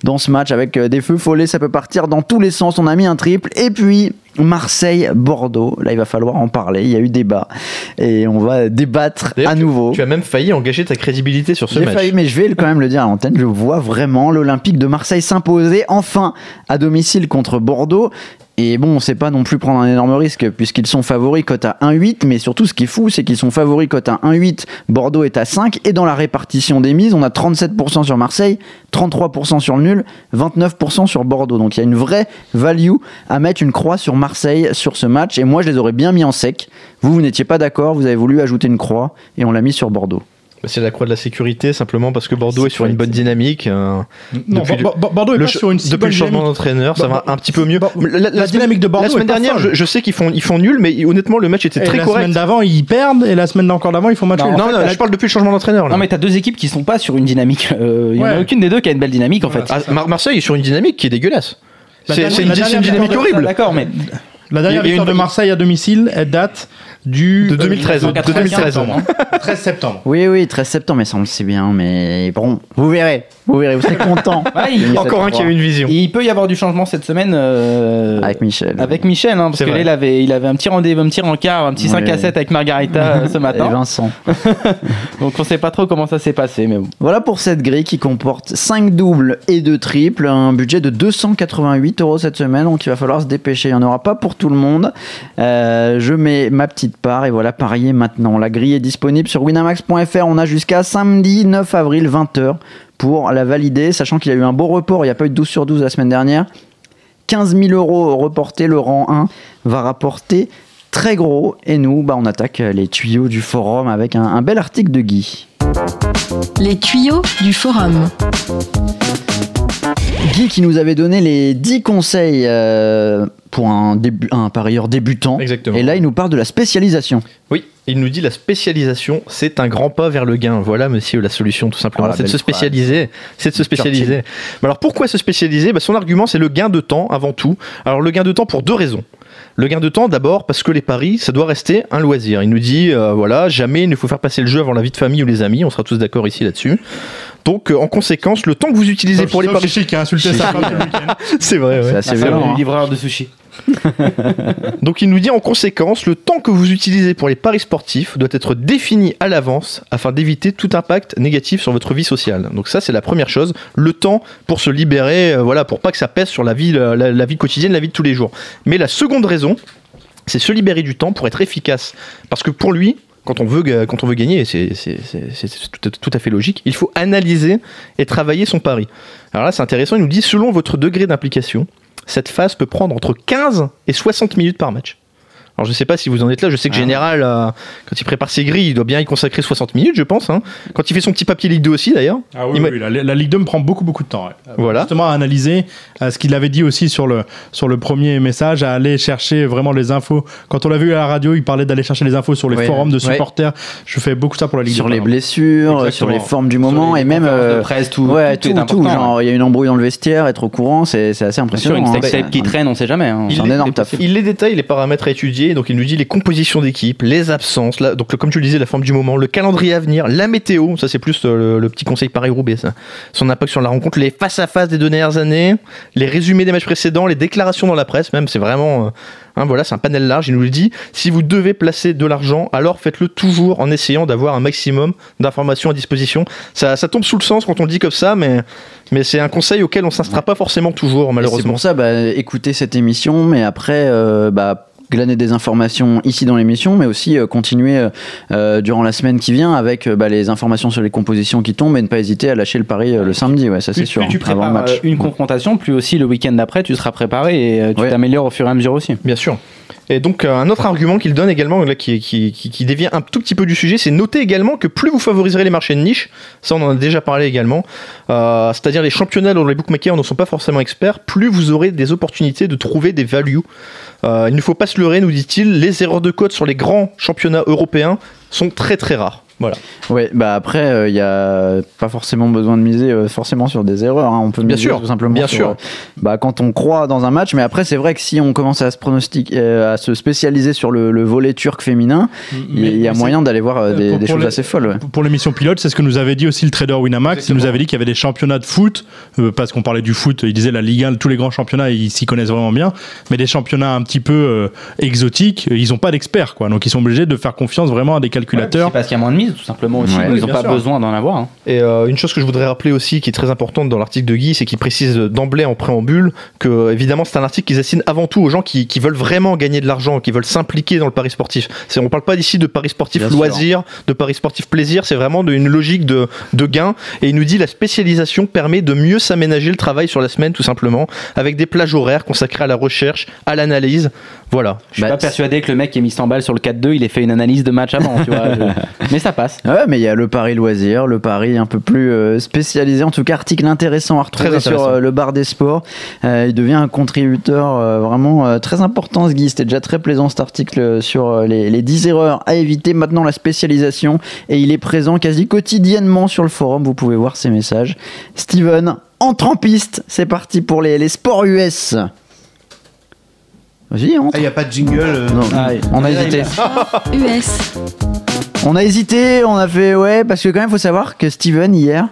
dans ce match avec des feux Ça peut partir dans tous les sens. On a mis un triple. Et puis Marseille-Bordeaux. Là, il va falloir en parler. Il y a eu débat. Et on va débattre à nouveau. Tu as même failli engager ta crédibilité sur ce J'ai match. failli, mais je vais quand même le dire à l'antenne. Je vois vraiment l'Olympique de Marseille s'imposer enfin à domicile contre Bordeaux. Et bon, on sait pas non plus prendre un énorme risque puisqu'ils sont favoris cote à 1,8. Mais surtout, ce qui est fou, c'est qu'ils sont favoris cote à 1,8. Bordeaux est à 5. Et dans la répartition des mises, on a 37% sur Marseille, 33% sur le nul, 29% sur Bordeaux. Donc il y a une vraie value à mettre une croix sur Marseille sur ce match. Et moi, je les aurais bien mis en sec. Vous, vous n'étiez pas d'accord. Vous avez voulu ajouter une croix et on l'a mis sur Bordeaux. Bah, C'est la croix de la sécurité, simplement parce que Bordeaux est sur une bonne dynamique. euh, Non, Depuis Bordeaux est le pas sur une si depuis bonne le changement dynamique. d'entraîneur, ça va un petit peu mieux. La, la dynamique de Bordeaux La semaine dernière, je, je sais qu'ils font, ils font nul, mais honnêtement, le match était Et très la correct. semaine d'avant, ils perdent, et la semaine d'encore d'avant, ils font match Non, nul. Non, non, la- je parle depuis le changement d'entraîneur. Non, mais t'as deux équipes qui sont pas sur une dynamique. euh, Il y en a aucune des deux qui a une belle dynamique en fait. Ah, Mar- Marseille est sur une dynamique qui est dégueulasse. C'est une, dynamique horrible. D'accord, mais La dernière victoire de Marseille à domicile, elle date du De 2013, euh, de 2013. septembre. [laughs] 13 septembre. Oui, oui, 13 septembre, mais ça on le sait bien, mais bon, vous verrez, vous verrez, vous serez content. [laughs] Ouais, il- Encore un qui a eu une vision. il peut y avoir du changement cette semaine euh, Avec Michel. avec Michel, hein, parce C'est que là vrai. il avait, il avait un petit rendez-vous, un petit rencard, un petit Ouais. 5 à 7 avec Margarita euh, ce [laughs] Et matin. Vincent. [laughs] Donc on sait pas trop comment ça s'est passé, mais bon. Voilà pour cette grille qui comporte 5 doubles et 2 triples, un budget de 288 euros cette semaine, donc il va falloir se dépêcher. Il n'y en aura pas pour tout le monde. Euh, je mets ma petite part et voilà, parier maintenant. La grille est disponible sur winamax.fr. On a jusqu'à samedi 9 avril 20h pour la valider, sachant qu'il y a eu un beau report. Il n'y a pas eu de 12 sur 12 la semaine dernière. 15 000 euros reportés, le rang 1 va rapporter très gros. Et nous, bah, on attaque les tuyaux du forum avec un, un bel article de Guy. Les tuyaux du forum. Guy qui nous avait donné les 10 conseils euh, pour un, début, un parieur débutant. Exactement. Et là, il nous parle de la spécialisation. Oui, il nous dit la spécialisation, c'est un grand pas vers le gain. Voilà, monsieur, la solution, tout simplement. Oh, la c'est de se spécialiser. C'est de se spécialiser. Alors, pourquoi se spécialiser? Bah, Son argument, c'est le gain de temps avant tout. Alors, le gain de temps pour deux raisons. Le gain de temps, d'abord, parce que les paris, ça doit rester un loisir. Il nous dit, euh, voilà, jamais il ne faut faire passer le jeu avant la vie de famille ou les amis. On sera tous d'accord ici là-dessus. Donc, euh, en conséquence, le temps que vous utilisez Sauf- pour les paris. Qui a insulté sa. [laughs] C'est vrai, ouais. C'est femme violent. hein. livreur de sushi. [laughs] Donc il nous dit en conséquence, le temps que vous utilisez pour les paris sportifs doit être défini à l'avance afin d'éviter tout impact négatif sur votre vie sociale. Donc ça c'est la première chose, le temps pour se libérer, euh, voilà, pour pas que ça pèse sur la vie, la, la- la vie quotidienne, la vie de tous les jours. Mais la seconde raison, c'est se libérer du temps pour être efficace. Parce que pour lui, quand on veut, quand on gagner, c'est tout, tout à fait logique, il faut analyser et travailler son pari. Alors là c'est intéressant, il nous dit selon votre degré d'implication, cette phase peut prendre entre 15 et 60 minutes par match. Alors je sais pas si vous en êtes là, je sais que Général, euh, quand il prépare ses grilles, il doit bien y consacrer 60 minutes, je pense. hein. Quand il fait son petit papier Ligue 2 aussi, d'ailleurs. Ah oui, la, la Ligue 2 me prend beaucoup beaucoup de temps. ouais. Voilà. Justement à analyser euh, ce qu'il avait dit aussi sur le sur le premier message, à aller chercher vraiment les infos. Quand on l'a vu à la radio, il parlait d'aller chercher les infos sur les Ouais. forums de Ouais. supporters. Je fais beaucoup ça pour la Ligue Sur 2. les par exemple. blessures, Exactement. sur les formes du moment les et même euh, presse, tout- ouais, tout tout, tout, genre il y a une embrouille dans le vestiaire, être au courant, c'est c'est assez Bien sûr, impressionnant. une hein. qui traîne, on sait jamais. hein. Il est- énorme taf. Il les détaille, les paramètres à étudier, donc il nous dit les compositions d'équipe, les absences, donc comme tu le disais, la forme du moment, le calendrier à venir, la météo, ça c'est plus euh, le, le petit conseil Paris-Roubaix, ça. son impact sur la rencontre, les face-à-face des deux dernières années, les résumés des matchs précédents, les déclarations dans la presse, même, c'est vraiment... euh, hein, voilà, c'est un panel large, il nous le dit. Si vous devez placer de l'argent, alors faites-le toujours en essayant d'avoir un maximum d'informations à disposition. Ça, ça tombe sous le sens quand on le dit comme ça, mais, mais c'est un conseil auquel on s'instera pas forcément toujours, Et C'est malheureusement. pour ça, bah, écoutez cette émission, mais après, euh, bah, glaner des informations ici dans l'émission, mais aussi euh, continuer euh, euh, durant la semaine qui vient avec euh, bah, les informations sur les compositions qui tombent et ne pas hésiter à lâcher le pari euh, le samedi, ouais, ça c'est Plus, sûr, plus tu avant prépares le match. une confrontation, plus aussi le week-end d'après, tu seras préparé et euh, tu Ouais. t'améliores au fur et à mesure aussi. Bien sûr. Et donc euh, un autre argument qu'il donne également, qui, qui dévient un tout petit peu du sujet, c'est noter également que plus vous favoriserez les marchés de niche, ça on en a déjà parlé également, euh, c'est-à-dire les championnats dont les bookmakers ne sont pas forcément experts, plus vous aurez des opportunités de trouver des values. Euh, il ne faut pas se leurrer, nous dit-il, les erreurs de code sur les grands championnats européens sont très très rares. Voilà. Ouais, bah après, il n'y a pas forcément besoin de miser euh, forcément sur des erreurs. hein. On peut Bien miser sûr, tout simplement bien sur, sûr. euh, bah, quand on croit dans un match. Mais après, c'est vrai que si on commence à se pronostiquer, euh, à se spécialiser sur le, le volet turc féminin, il y a- moyen d'aller voir euh, des, pour- des pour choses les- assez folles. ouais. Pour l'émission pilote, c'est ce que nous avait dit aussi le trader Winamax. Il nous avait dit qu'il y avait des championnats de foot, euh, parce qu'on parlait du foot, il disait la Ligue 1, tous les grands championnats, ils s'y connaissent vraiment bien, mais des championnats un petit peu euh, exotiques, euh, ils n'ont pas d'experts, quoi. Donc ils sont obligés de faire confiance vraiment à des C'est calculateurs. parce qu'il y a moins de mise, tout simplement aussi. Ouais. Ils n'ont pas sûr. besoin d'en avoir. hein. Et euh, une chose que je voudrais rappeler aussi, qui est très importante dans l'article de Guy, c'est qu'il précise d'emblée en préambule que, évidemment, c'est un article qui destine avant tout aux gens qui, qui veulent vraiment gagner de l'argent, qui veulent s'impliquer dans le pari sportif. On parle pas d'ici de pari sportif Bien sûr. loisir, de pari sportif plaisir, c'est vraiment de- une logique de, de gain. Et il nous dit la spécialisation permet de mieux s'aménager le travail sur la semaine, tout simplement, avec des plages horaires consacrées à la recherche, à l'analyse. Voilà. Je suis Bah, pas persuadé que le mec qui a mis 100 balles sur le 4-2, il ait fait une analyse de match avant, tu vois. [laughs] je- Mais ça passe. Ouais, mais il y a le pari loisir, le pari un peu plus euh, spécialisé. En tout cas, article intéressant à retrouver sur euh, le bar des sports. Euh, il devient un contributeur vraiment très important, ce Guy. C'était déjà très plaisant cet article sur les, les 10 erreurs à éviter. Maintenant, la spécialisation. Et il est présent quasi quotidiennement sur le forum. Vous pouvez voir ses messages. Steven, entre en piste. C'est parti pour les, les sports US. Vas-y. Ah, il n'y a pas de jingle. euh, Non, Ah, on a hésité. US. On a hésité, on a fait ouais, parce que quand même, faut savoir que Steven hier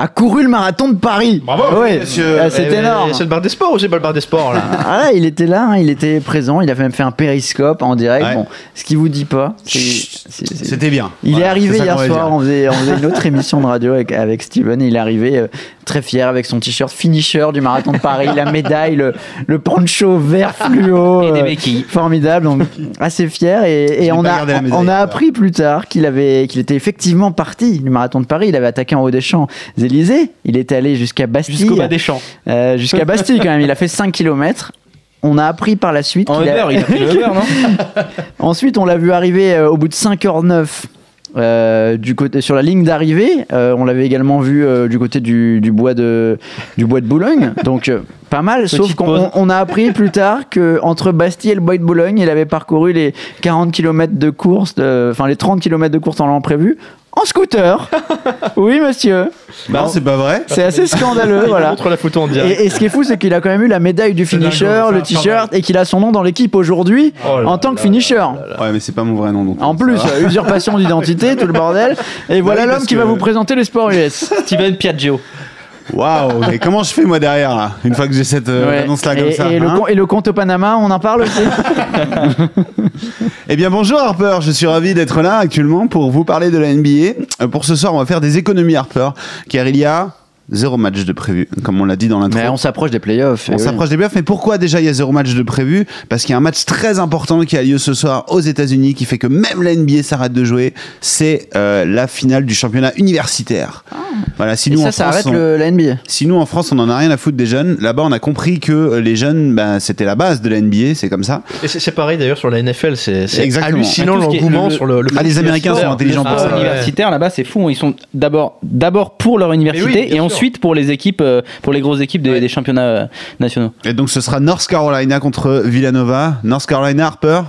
a couru le marathon de Paris. Bravo, ouais, monsieur. ah, c'est Eh, énorme. C'est le bar des sports ou c'est pas le bar des sports là Ah là, il était là, hein, il était présent, il a même fait un périscope en direct. Ouais. Bon, ce qui vous dit pas, C'était bien. il est arrivé hier soir, on faisait, on faisait une [laughs] autre émission de radio avec, avec Steven, et il est arrivé euh, très fier avec son t-shirt finisher du marathon de Paris, la médaille, le, le poncho vert fluo. Et des euh, béquilles. Formidable, donc assez fier. Et, et on, a, médaille, on a appris plus tard qu'il avait qu'il était effectivement parti du marathon de Paris. Il avait attaqué en haut des Champs-Élysées. Il était allé jusqu'à Bastille. Jusqu'au bas des champs. Euh, jusqu'à Bastille quand même. Il a fait 5 km. On a appris par la suite En Uber, a... il a pris le Uber, non [laughs] Ensuite, on l'a vu arriver euh, au bout de 5h09 euh, du côté, sur la ligne d'arrivée. Euh, on l'avait également vu euh, du côté du, du bois de, du bois de Boulogne. Donc, pas mal. sauf qu'on a appris plus tard que entre Bastille et le bois de Boulogne, il avait parcouru les 40 km de course, enfin les 30 km de course en l'an prévu, en scooter. [laughs] oui, monsieur. Non, c'est pas vrai. C'est assez scandaleux, Il voilà. montre la photo en direct. Et, et ce qui est fou, c'est qu'il a quand même eu la médaille du finisher, le t-shirt, et qu'il a son nom dans l'équipe aujourd'hui Oh là en tant que là finisher. Ouais, mais c'est pas mon vrai nom. Donc En plus, va. euh, usurpation d'identité, tout le bordel. Et [laughs] voilà oui, l'homme parce qui va que- vous présenter les sports US. Steven Piaggio. Waouh. Et comment je fais moi derrière là Une fois que j'ai cette euh, Ouais. annonce là et, comme ça. et le hein com- et le compte au Panama, on en parle aussi [laughs] Eh bien bonjour Harper, je suis ravi d'être là actuellement pour vous parler de la NBA. Euh, Pour ce soir, on va faire des économies Harper, car il y a zéro match de prévu, comme on l'a dit dans l'intro. Mais on s'approche des playoffs. On oui. s'approche des playoffs, mais pourquoi déjà il y a zéro match de prévu? Parce qu'il y a un match très important qui a lieu ce soir aux États-Unis qui fait que même la NBA s'arrête de jouer. C'est euh, la finale du championnat universitaire. Voilà, si Et nous ça, en ça France, arrête on- le, la NBA. Si nous en France on en a rien à foutre des jeunes, là-bas on a compris que euh, les jeunes, ben, c'était la base de la NBA, c'est comme ça. Et c'est pareil d'ailleurs sur la NFL, c'est hallucinant est- l'engouement le- sur le. le Ah, les Américains sont intelligents Ah, pour ça. ouais, ouais. universitaire là-bas, c'est fou. Ils sont d'abord d'abord pour leur université oui, et sûr. Ensuite pour les équipes, euh, pour les grosses équipes des, Ouais. des championnats euh, nationaux. Et donc ce sera North Carolina contre Villanova. North Carolina, Harper,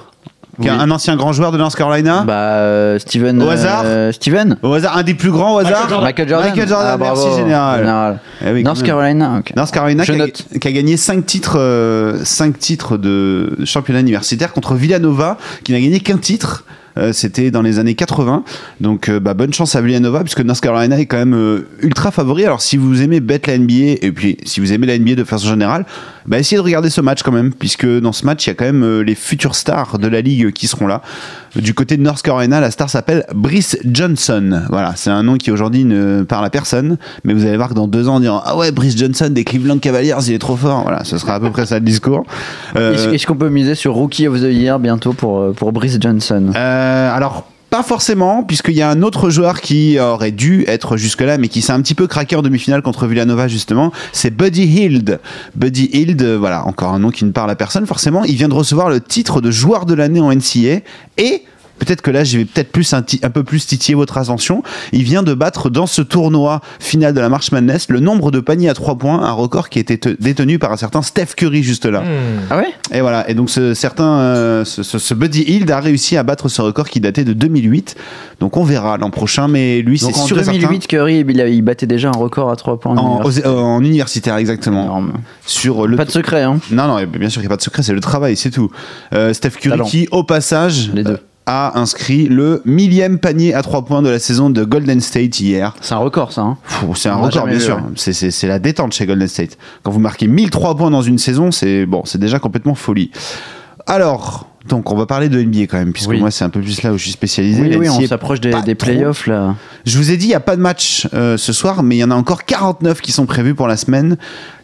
Oui. un ancien grand joueur de North Carolina. Bah, euh, Steven. Au hasard euh, Steven Au hasard, un des plus grands au hasard Michael Jordan. Michael Jordan, Ah, bravo. merci général. Général. Eh oui, North. Carolina. North Carolina qui a, note. qui a gagné 5 titres, euh, cinq titres de championnat universitaire contre Villanova qui n'a gagné qu'un titre. Euh, C'était dans les années 80. Donc euh, bah, bonne chance à Villanova puisque North Carolina est quand même euh, ultra favori. Alors si vous aimez bet la NBA et puis si vous aimez la NBA de façon générale, bah, essayez de regarder ce match quand même puisque dans ce match il y a quand même euh, les futurs stars de la ligue qui seront là. Du côté de North Carolina, la star s'appelle Brice Johnson. Voilà, c'est un nom qui aujourd'hui ne parle à personne, mais vous allez voir que dans deux ans, on dira Ah ouais, Brice Johnson des Cleveland Cavaliers, il est trop fort. Voilà, ce sera à peu près ça le discours. Euh, Est-ce est-ce qu'on peut miser sur Rookie of the Year bientôt pour, euh, pour Brice Johnson? Euh, alors, pas forcément, puisqu'il y a un autre joueur qui aurait dû être jusque-là, mais qui s'est un petit peu craqué en demi-finale contre Villanova, justement. C'est Buddy Hield. Buddy Hield, euh, voilà, encore un nom qui ne parle à personne, forcément. Il vient de recevoir le titre de joueur de l'année en NCA. Et. Peut-être que là, je vais peut-être plus un, peu plus titiller votre attention. Il vient de battre dans ce tournoi final de la March Madness le nombre de paniers à 3 points, un record qui était te- détenu par un certain Steph Curry juste là. Hmm. Ah ouais? Et voilà. Et donc ce certain, euh, ce, ce- ce Buddy Hield a réussi à battre ce record qui datait de 2008. Donc on verra l'an prochain, mais lui c'est en sûr et certain. 2008, Curry, il, a- il battait déjà un record à 3 points. En, universitaire. euh, en universitaire exactement Énorme. sur le Pas de secret, hein. non non bien sûr qu'il n'y a pas de secret c'est le travail c'est tout Euh, Steph Curry Talent. qui au passage Les deux. euh, a inscrit le millième panier à 3 points de la saison de Golden State hier C'est un record, ça. Hein. C'est un On record bien vu, sûr ouais. c'est la détente chez Golden State quand vous marquez 1003 points dans une saison c'est bon c'est déjà complètement folie alors donc on va parler de NBA quand même puisque Oui. moi c'est un peu plus là où je suis spécialisé Oui, oui, on s'approche des, playoffs, là. je vous ai dit, il n'y a pas de match euh, ce soir, mais il y en a encore 49 qui sont prévus pour la semaine.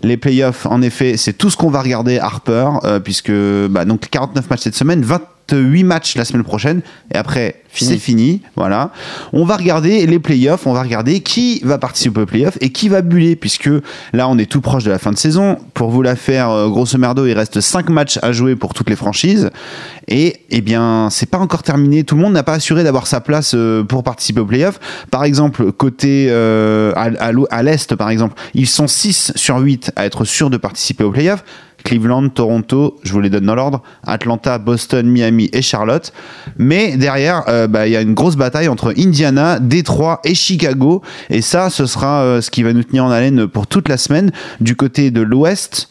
Les playoffs, en effet, c'est tout ce qu'on va regarder Harper, euh, puisque bah, donc 49 matchs cette semaine, 28 matchs la semaine prochaine, et après, c'est fini. Voilà. On va regarder les playoffs, on va regarder qui va participer aux playoffs et qui va buller, puisque là, on est tout proche de la fin de saison. Pour vous la faire, euh, grosso merdo, il reste 5 matchs à jouer pour toutes les franchises. Et eh bien, c'est pas encore terminé. Tout le monde n'a pas assuré d'avoir sa place euh, pour participer aux playoffs. Par exemple, côté euh, à, à l'Est, par exemple, ils sont 6 sur 8 à être sûrs de participer aux playoffs. Cleveland, Toronto, je vous les donne dans l'ordre, Atlanta, Boston, Miami et Charlotte. Mais derrière, euh, bah, il y a une grosse bataille entre Indiana, Détroit et Chicago. Et ça, ce sera euh, ce qui va nous tenir en haleine pour toute la semaine. Du côté de l'Ouest,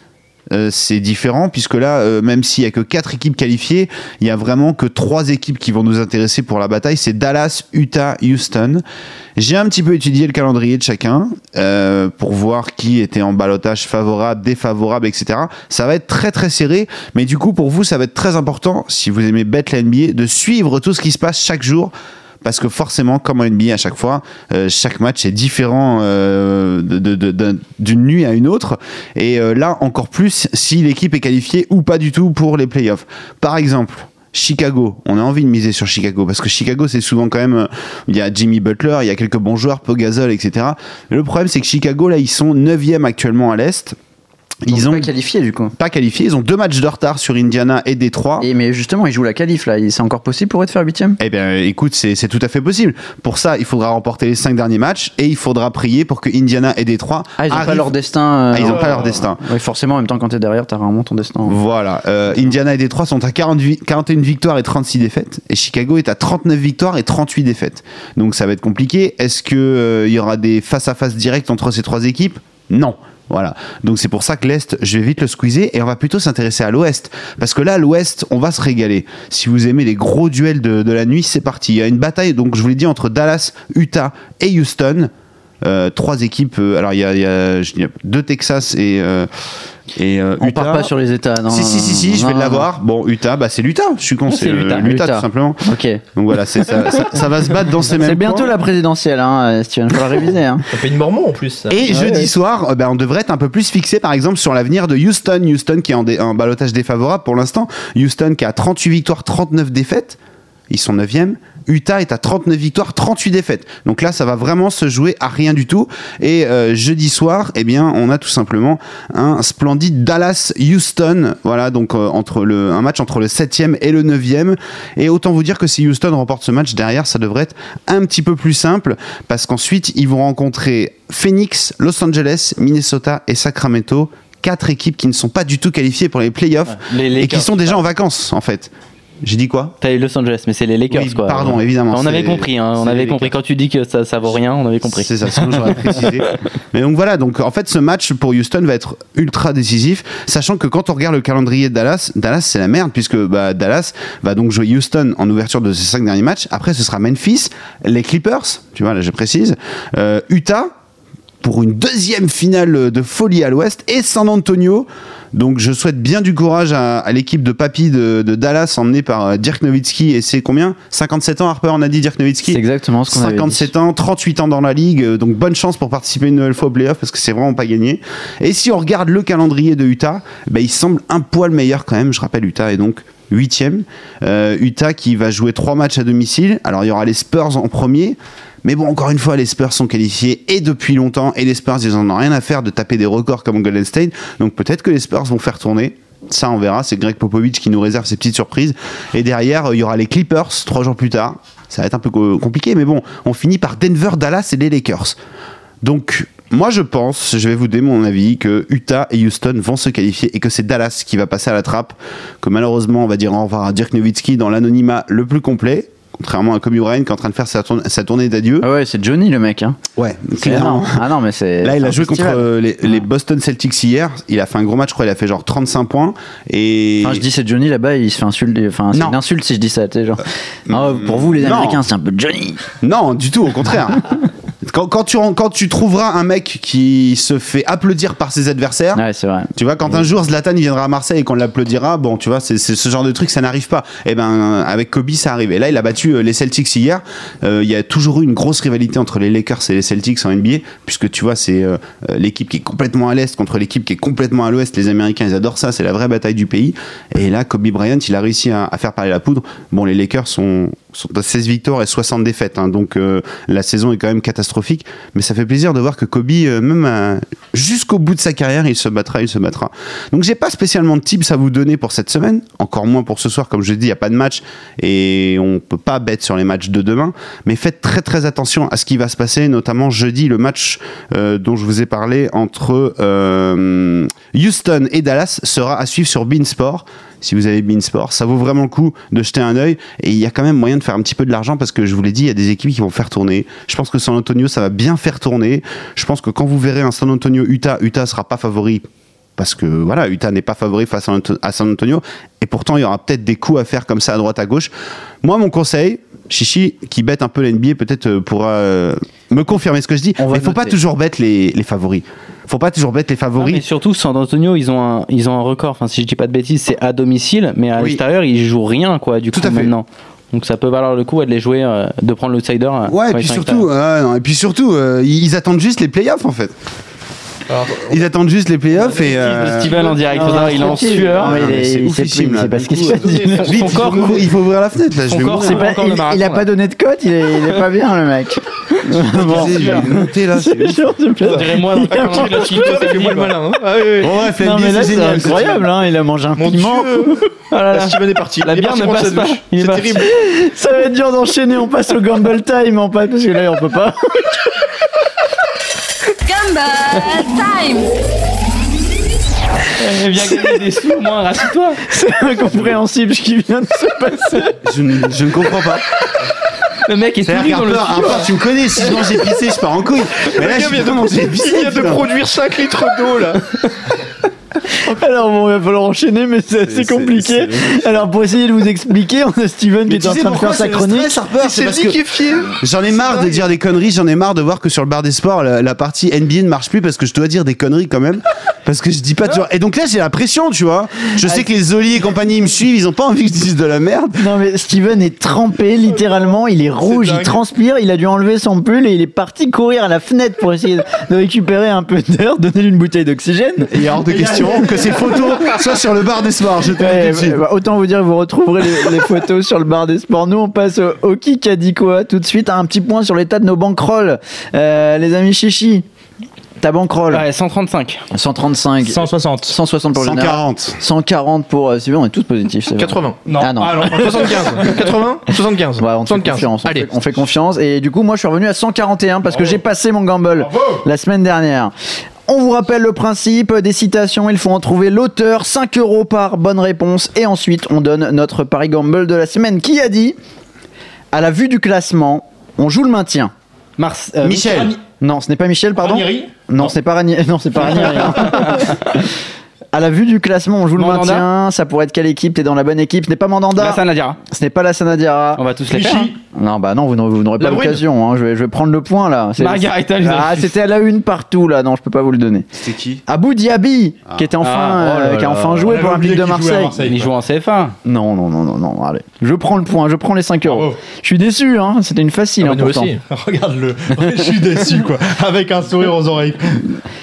euh, c'est différent puisque là, euh, même s'il y a que quatre équipes qualifiées, il y a vraiment que trois équipes qui vont nous intéresser pour la bataille. C'est Dallas, Utah, Houston. J'ai un petit peu étudié le calendrier de chacun euh, pour voir qui était en balotage favorable, défavorable, etc. Ça va être très très serré, mais du coup pour vous ça va être très important si vous aimez bet la NBA de suivre tout ce qui se passe chaque jour parce que forcément, comme en NBA à chaque fois, euh, chaque match est différent euh, d'une nuit à une autre. Et euh, là, encore plus si l'équipe est qualifiée ou pas du tout pour les playoffs. Par exemple, Chicago, on a envie de miser sur Chicago parce que Chicago, c'est souvent quand même. Il y a Jimmy Butler, il y a quelques bons joueurs, Pogazol, etc. Le problème, c'est que Chicago, là, ils sont 9e actuellement à l'Est. Ils ont pas qualifié, du coup. pas qualifié, ils ont deux matchs de retard sur Indiana et Détroit. Et, mais justement, ils jouent la qualif, là. C'est encore possible pour eux de faire 8 Eh bien, écoute, c'est tout à fait possible. Pour ça, il faudra remporter les cinq derniers matchs et il faudra prier pour que Indiana et Détroit Ah, ils ont pas arrivent- leur destin. euh, Ah, ils ont en- pas leur destin. Oui, forcément, en même temps, quand t'es derrière, t'as vraiment ton destin. Voilà. Euh, Indiana et Détroit sont à 40 vi- 41 victoires et 36 défaites. Et Chicago est à 39 victoires et 38 défaites. Donc ça va être compliqué. Est-ce qu'il y aura des face-à-face directs entre ces trois équipes? Non. Voilà. Donc c'est pour ça que l'Est, je vais vite le squeezer et on va plutôt s'intéresser à l'Ouest. Parce que là, l'Ouest, on va se régaler. Si vous aimez les gros duels de, la nuit, c'est parti. Il y a une bataille, donc je vous l'ai dit, entre Dallas, Utah et Houston. Euh, trois équipes. euh, alors il y a, deux Texas et, euh, et euh, On Utah. part pas sur les États, non. si, si, si, si, je vais l'avoir. Bon, Utah, bah c'est l'Utah. Je suis con, c'est l'Utah. l'Utah Utah. tout simplement. Ok. Donc voilà, c'est ça, ça, ça va se battre dans ces mêmes C'est bientôt la présidentielle, hein, Steven. Faut la réviser, hein. Un pays de mormons en plus. ça. Et Ouais, jeudi ouais. soir, euh, ben, on devrait être un peu plus fixé, par exemple, sur l'avenir de Houston. Houston qui est en, dé- en balotage défavorable pour l'instant. Houston qui a 38 victoires, 39 défaites. ils sont 9e. Utah est à 39 victoires, 38 défaites. Donc là, ça va vraiment se jouer à rien du tout. Et euh, jeudi soir, eh bien, on a tout simplement un splendide Dallas-Houston. Voilà, donc euh, entre le, un match entre le 7e et le 9e. Et autant vous dire que si Houston remporte ce match derrière, ça devrait être un petit peu plus simple parce qu'ensuite, ils vont rencontrer Phoenix, Los Angeles, Minnesota et Sacramento. Quatre équipes qui ne sont pas du tout qualifiées pour les playoffs Les et qui sont déjà en vacances, en fait. J'ai dit quoi T'as eu Los Angeles, mais c'est les Lakers, Oui, quoi. pardon, évidemment, On avait compris, hein, on avait les compris. Quand tu dis que ça, ça vaut rien, on avait compris. C'est ça, sinon j'aurais [laughs] précisé. Mais donc voilà, donc en fait ce match pour Houston va être ultra décisif, sachant que quand on regarde le calendrier de Dallas, Dallas c'est la merde puisque bah, Dallas va donc jouer Houston en ouverture de ses cinq derniers matchs. Après ce sera Memphis, les Clippers, tu vois là je précise, euh, Utah pour une deuxième finale de folie à l'ouest et San Antonio. Donc je souhaite bien du courage à, à l'équipe de papy de, de Dallas emmenée par euh, Dirk Nowitzki et c'est combien? 57 ans Harper on a dit Dirk Nowitzki? C'est exactement ce qu'on avait dit. 57 ans, 38 ans dans la ligue, euh, donc bonne chance pour participer une nouvelle fois au playoff parce que c'est vraiment pas gagné. Et si on regarde le calendrier de Utah, ben, il semble un poil meilleur quand même. Je rappelle, Utah est donc huitième. Euh, Utah qui va jouer trois matchs à domicile. Alors il y aura les Spurs en premier. Mais bon, encore une fois, les Spurs sont qualifiés et depuis longtemps. Et les Spurs, ils en ont rien à faire de taper des records comme Golden State. Donc peut-être que les Spurs vont faire tourner. Ça, on verra. C'est Greg Popovich qui nous réserve ces petites surprises. Et derrière, euh, il y aura les Clippers trois jours plus tard. Ça va être un peu co- compliqué, mais bon, on finit par Denver, Dallas et les Lakers. Donc, moi, je pense, je vais vous donner mon avis, que Utah et Houston vont se qualifier et que c'est Dallas qui va passer à la trappe. Que malheureusement, on va dire au revoir à Dirk Nowitzki dans l'anonymat le plus complet. Contrairement à Kobe Bryant qui est en train de faire sa, tourne- sa tournée d'adieu. Ah ouais, c'est Johnny le mec. Hein. Ouais, clairement. Ah non, mais c'est. Là, il a joué contre euh, les, les Boston Celtics hier. Il a fait un gros match, je crois. Il a fait genre 35 points. Et. Enfin, je dis c'est Johnny là-bas, il se fait insulter. Enfin, c'est une insulte si je dis ça. Genre. Ah, pour vous, les non. Américains, c'est un peu Johnny. Non, du tout, au contraire. [laughs] quand, quand tu, quand tu trouveras un mec qui se fait applaudir par ses adversaires, Ouais, c'est vrai. tu vois, quand un jour Zlatan il viendra à Marseille et qu'on l'applaudira, bon, tu vois, c'est c'est ce genre de truc, ça n'arrive pas. Et ben, avec Kobe, ça arrive. Et là, il a battu euh, les Celtics hier. Euh, Il y a toujours eu une grosse rivalité entre les Lakers et les Celtics en NBA, puisque tu vois, c'est euh, euh, l'équipe qui est complètement à l'est contre l'équipe qui est complètement à l'ouest. Les Américains, ils adorent ça, c'est la vraie bataille du pays. Et là, Kobe Bryant, il a réussi à, à faire parler la poudre. Bon, les Lakers sont, 16 victoires et 60 défaites, hein, donc euh, la saison est quand même catastrophique. Mais ça fait plaisir de voir que Kobe, euh, même jusqu'au bout de sa carrière, il se battra, il se battra. Donc j'ai pas spécialement de tips à vous donner pour cette semaine, encore moins pour ce soir, comme je l'ai dit, il n'y a pas de match et on peut pas bet sur les matchs de demain. Mais faites très très attention à ce qui va se passer, notamment jeudi, le match euh, dont je vous ai parlé entre Houston et Dallas sera à suivre sur Beansport. Si vous avez Beansport, ça vaut vraiment le coup de jeter un œil. Et il y a quand même moyen de faire un petit peu de l'argent parce que je vous l'ai dit, il y a des équipes qui vont faire tourner. Je pense que San Antonio, ça va bien faire tourner. Je pense que quand vous verrez un San Antonio-Utah, Utah sera pas favori parce que voilà, Utah n'est pas favori face à San Antonio. Et pourtant, il y aura peut-être des coups à faire comme ça à droite à gauche. Moi, mon conseil, Chichi, qui bête un peu l'NBA, peut-être euh, pourra euh, me confirmer ce que je dis. Il faut pas toujours bête les, les favoris. faut pas toujours bête les favoris. mais surtout, San Antonio, ils ont un, ils ont un record. Enfin, si je dis pas de bêtises, c'est à domicile, mais à Oui. l'extérieur, ils jouent rien, quoi, du Tout coup, à fait. maintenant. Donc ça peut valoir le coup ouais, de les jouer, euh, de prendre l'outsider. Ouais, et quand puis surtout, euh, non, et puis surtout, euh, ils attendent juste les playoffs en fait. Alors, Ils attendent juste les playoffs et. Le euh, Steven en direct, Non, il est en c'est sueur. Ah, il mais est- c'est il sait oufissime, plus, il là. sait pas ce qui se passe. Son Vite, corps il faut, ouvrir la fenêtre là. Je vais c'est il, a pas donné de cote, il est, il est pas bien le mec. [laughs] bon, Je vais monter là. c'est. [laughs] On dirait moi dans ta connerie, là, qui ça fait moi le malin. Ah. Bon, bref, la mais NBA, là c'est c'est incroyable, hein, il a mangé un piment. Oh. La Steven est parti. La Il est bière parti ne passe pas. douche. Il est C'est terrible. Ça va être dur d'enchaîner, on passe au Gamble Time en fait, parce que là on peut pas. [laughs] Gumball Time Eh, Viens gagner des sous, au moins, rassure-toi. [laughs] C'est incompréhensible ce qui vient de se passer. Je ne, je ne comprends pas. Le mec est tout nu C'est-à-dire dans le. Harper, tu me connais, si je mange épicé, je pars en couille. Mais là, je Il vient de putain. produire 5 litres d'eau là. [laughs] Alors bon, il va falloir enchaîner, mais c'est assez compliqué. Alors pour essayer de vous expliquer, on a Steven qui est en train de faire sa chronique. C'est parce que j'en ai marre de dire des conneries, j'en ai marre de voir que sur le bar des sports, la, la partie NBA ne marche plus parce que je dois dire des conneries quand même. Parce que je dis pas toujours. Et donc là, j'ai la pression, tu vois. Je sais que les Zoli et compagnie ils me suivent, ils ont pas envie que je dise de la merde. Non mais Steven est trempé littéralement, il est rouge, il transpire, il a dû enlever son pull et il est parti courir à la fenêtre pour essayer de récupérer un peu d'air, donner lui une bouteille d'oxygène. Il est hors de question que que ces photos soient sur le bar des sports. Je te dis bah, autant vous dire que vous retrouverez les, les photos sur le bar des sports. Nous, on passe au, au qui qui a dit quoi tout de suite. Un petit point sur l'état de nos bankrolls. Euh, les amis chichi, ta bankroll Ouais, 135. 135. 160. 160 pour le général. 140. 140 pour. Euh, Sylvain, on est tous positifs. c'est vrai. 80. Non. Ah non. 75. 80. 75. Ouais, on te fait 75. confiance. On Allez. fait, on fait confiance. Et du coup, moi, je suis revenu à 141 parce que j'ai passé mon gamble la semaine dernière. On vous rappelle le principe des citations. Il faut en trouver l'auteur. 5 euros par bonne réponse. Et ensuite, on donne notre Paris Gamble de la semaine. Qui a dit À la vue du classement, on joue le maintien. Mars, euh, Michel. Non, ce n'est pas Michel, pardon. Ranieri Non, ce n'est pas [laughs] [laughs] Ranieri. Non, c'est pas Ranieri. À la vue du classement, on joue le Mandanda maintien. Ça pourrait être quelle équipe? T'es dans la bonne équipe. Ce n'est pas Mandanda. Là, ça Nadira. Ce n'est pas la Sanadiara. On va tous les faire. hein. Non, bah non, vous n'aurez, pas La l'occasion. hein. Je, vais, je vais prendre le point là. Margarita, Ah, c'était à la une partout là. Non, je peux pas vous le donner. C'était qui? Abou Diaby, qui était enfin, Ah, oh là euh, qui a enfin On joué pour l'Olympique de Marseille. Marseille. Il joue en CFA. Non, non, non, non, non. Allez, je prends le point. Je prends les 5 euros. Je suis déçu. Hein. C'était une facile. Ah, hein. [laughs] Regarde-le. Je suis déçu, quoi. Avec un sourire aux oreilles.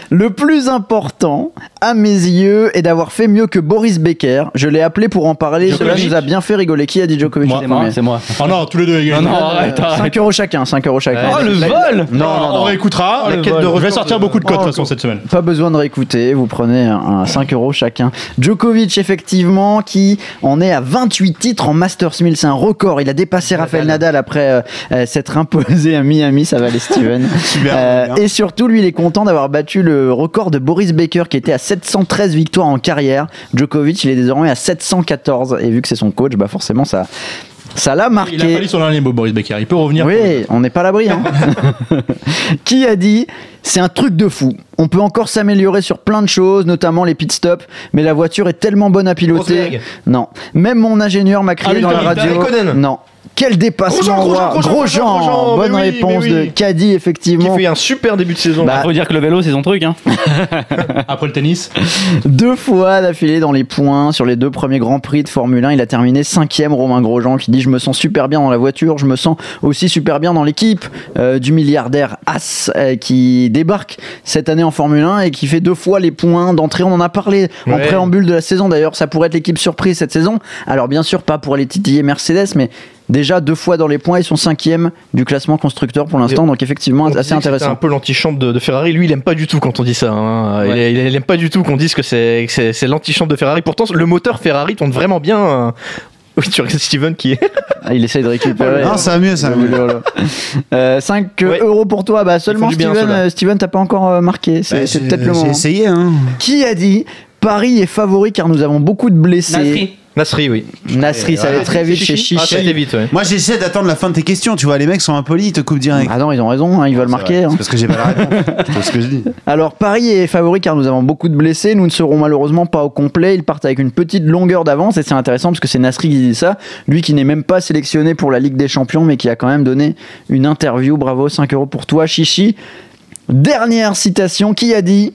Le plus important, à mes yeux, est d'avoir fait mieux que Boris Becker. Je l'ai appelé pour en parler. Cela nous a bien fait rigoler. Qui a dit Djokovic Moi. C'est moi, premier c'est moi. Oh non, tous les deux. Non, non, arrête, arrête. 5 euros chacun. 5 euros chacun. Oh, le vol Non, non, On réécoutera. La quête de vol. Je vais sortir de- beaucoup de codes de toute façon cette semaine. Pas besoin de réécouter, vous prenez un, un 5 euros chacun. Djokovic, effectivement, qui en est à 28 titres en Masters 1000, c'est un record. Il a dépassé Rafael Nadal après euh, euh, s'être imposé à Miami, ça va les Steven. [laughs] Super, Euh, et surtout, lui, il est content d'avoir battu le record de Boris Becker qui était à 713 victoires en carrière. Djokovic, il est désormais à 714 et vu que c'est son coach, bah forcément ça. Ça l'a marqué. Il a pas dit son dernier mot, Boris Becker. Il peut revenir. Oui, on n'est pas à l'abri. hein. [laughs] Qui a dit c'est un truc de fou. On peut encore s'améliorer sur plein de choses, notamment les pit stops, mais la voiture est tellement bonne à piloter. Rosberg. Non. Même mon ingénieur m'a crié Hamilton, dans la radio. Non. Quel dépassement, Grosjean, roi. Grosjean, Grosjean, Grosjean, Bonne oui, réponse oui. de Caddy, Qui effectivement. fait un super début de saison. Bah, Faut dire que le vélo, c'est son truc. Hein. [laughs] Après le tennis. Deux fois d'affilée dans les points sur les deux premiers grands prix de Formule 1. Il a terminé cinquième, Romain Grosjean, qui dit Je me sens super bien dans la voiture, je me sens aussi super bien dans l'équipe euh, du milliardaire As euh, qui débarque cette année en Formule 1 et qui fait deux fois les points d'entrée. On en a parlé en préambule de la saison d'ailleurs. Ça pourrait être l'équipe surprise cette saison. Alors, bien sûr, pas pour les titiller Mercedes, mais. Déjà deux fois dans les points, ils sont cinquième du classement constructeur pour l'instant, donc effectivement On assez intéressant. un peu l'antichambre de, de Ferrari. Lui, il aime pas du tout quand on dit ça. hein. Il, il- il aime pas du tout qu'on dise que c'est c'est- c'est l'antichambre de Ferrari. Pourtant, le moteur Ferrari tourne vraiment bien. Euh. Oui, tu regardes Steven qui est. [laughs] Ah, il essaye de récupérer. Non, ça va mieux, ça va mieux. 5 Ouais. euros pour toi, bah seulement bien, Steven, euh, Steven t'as pas encore euh, marqué, c'est Bah, j'ai- peut-être le J'ai moment. essayé, hein. Qui a dit Paris est favori car nous avons beaucoup de blessés Nasri. Nasri, oui. Nasri, ça allait très vite chez Ah, Chichi. ça a été vite, ouais. Moi, j'essaie d'attendre la fin de tes questions. Tu vois, les mecs sont impolis, ils te coupent direct. Ah non, ils ont raison, hein, ils veulent C'est marquer. hein. C'est parce que j'ai pas la réponse. [laughs] C'est ce que je dis. Alors Paris est favori car nous avons beaucoup de blessés. Nous ne serons malheureusement pas au complet. Ils partent avec une petite longueur d'avance et c'est intéressant parce que c'est Nasri qui dit ça. Lui qui n'est même pas sélectionné pour la Ligue des Champions mais qui a quand même donné une interview. Bravo, 5 euros pour toi, Chichi. Dernière citation qui a dit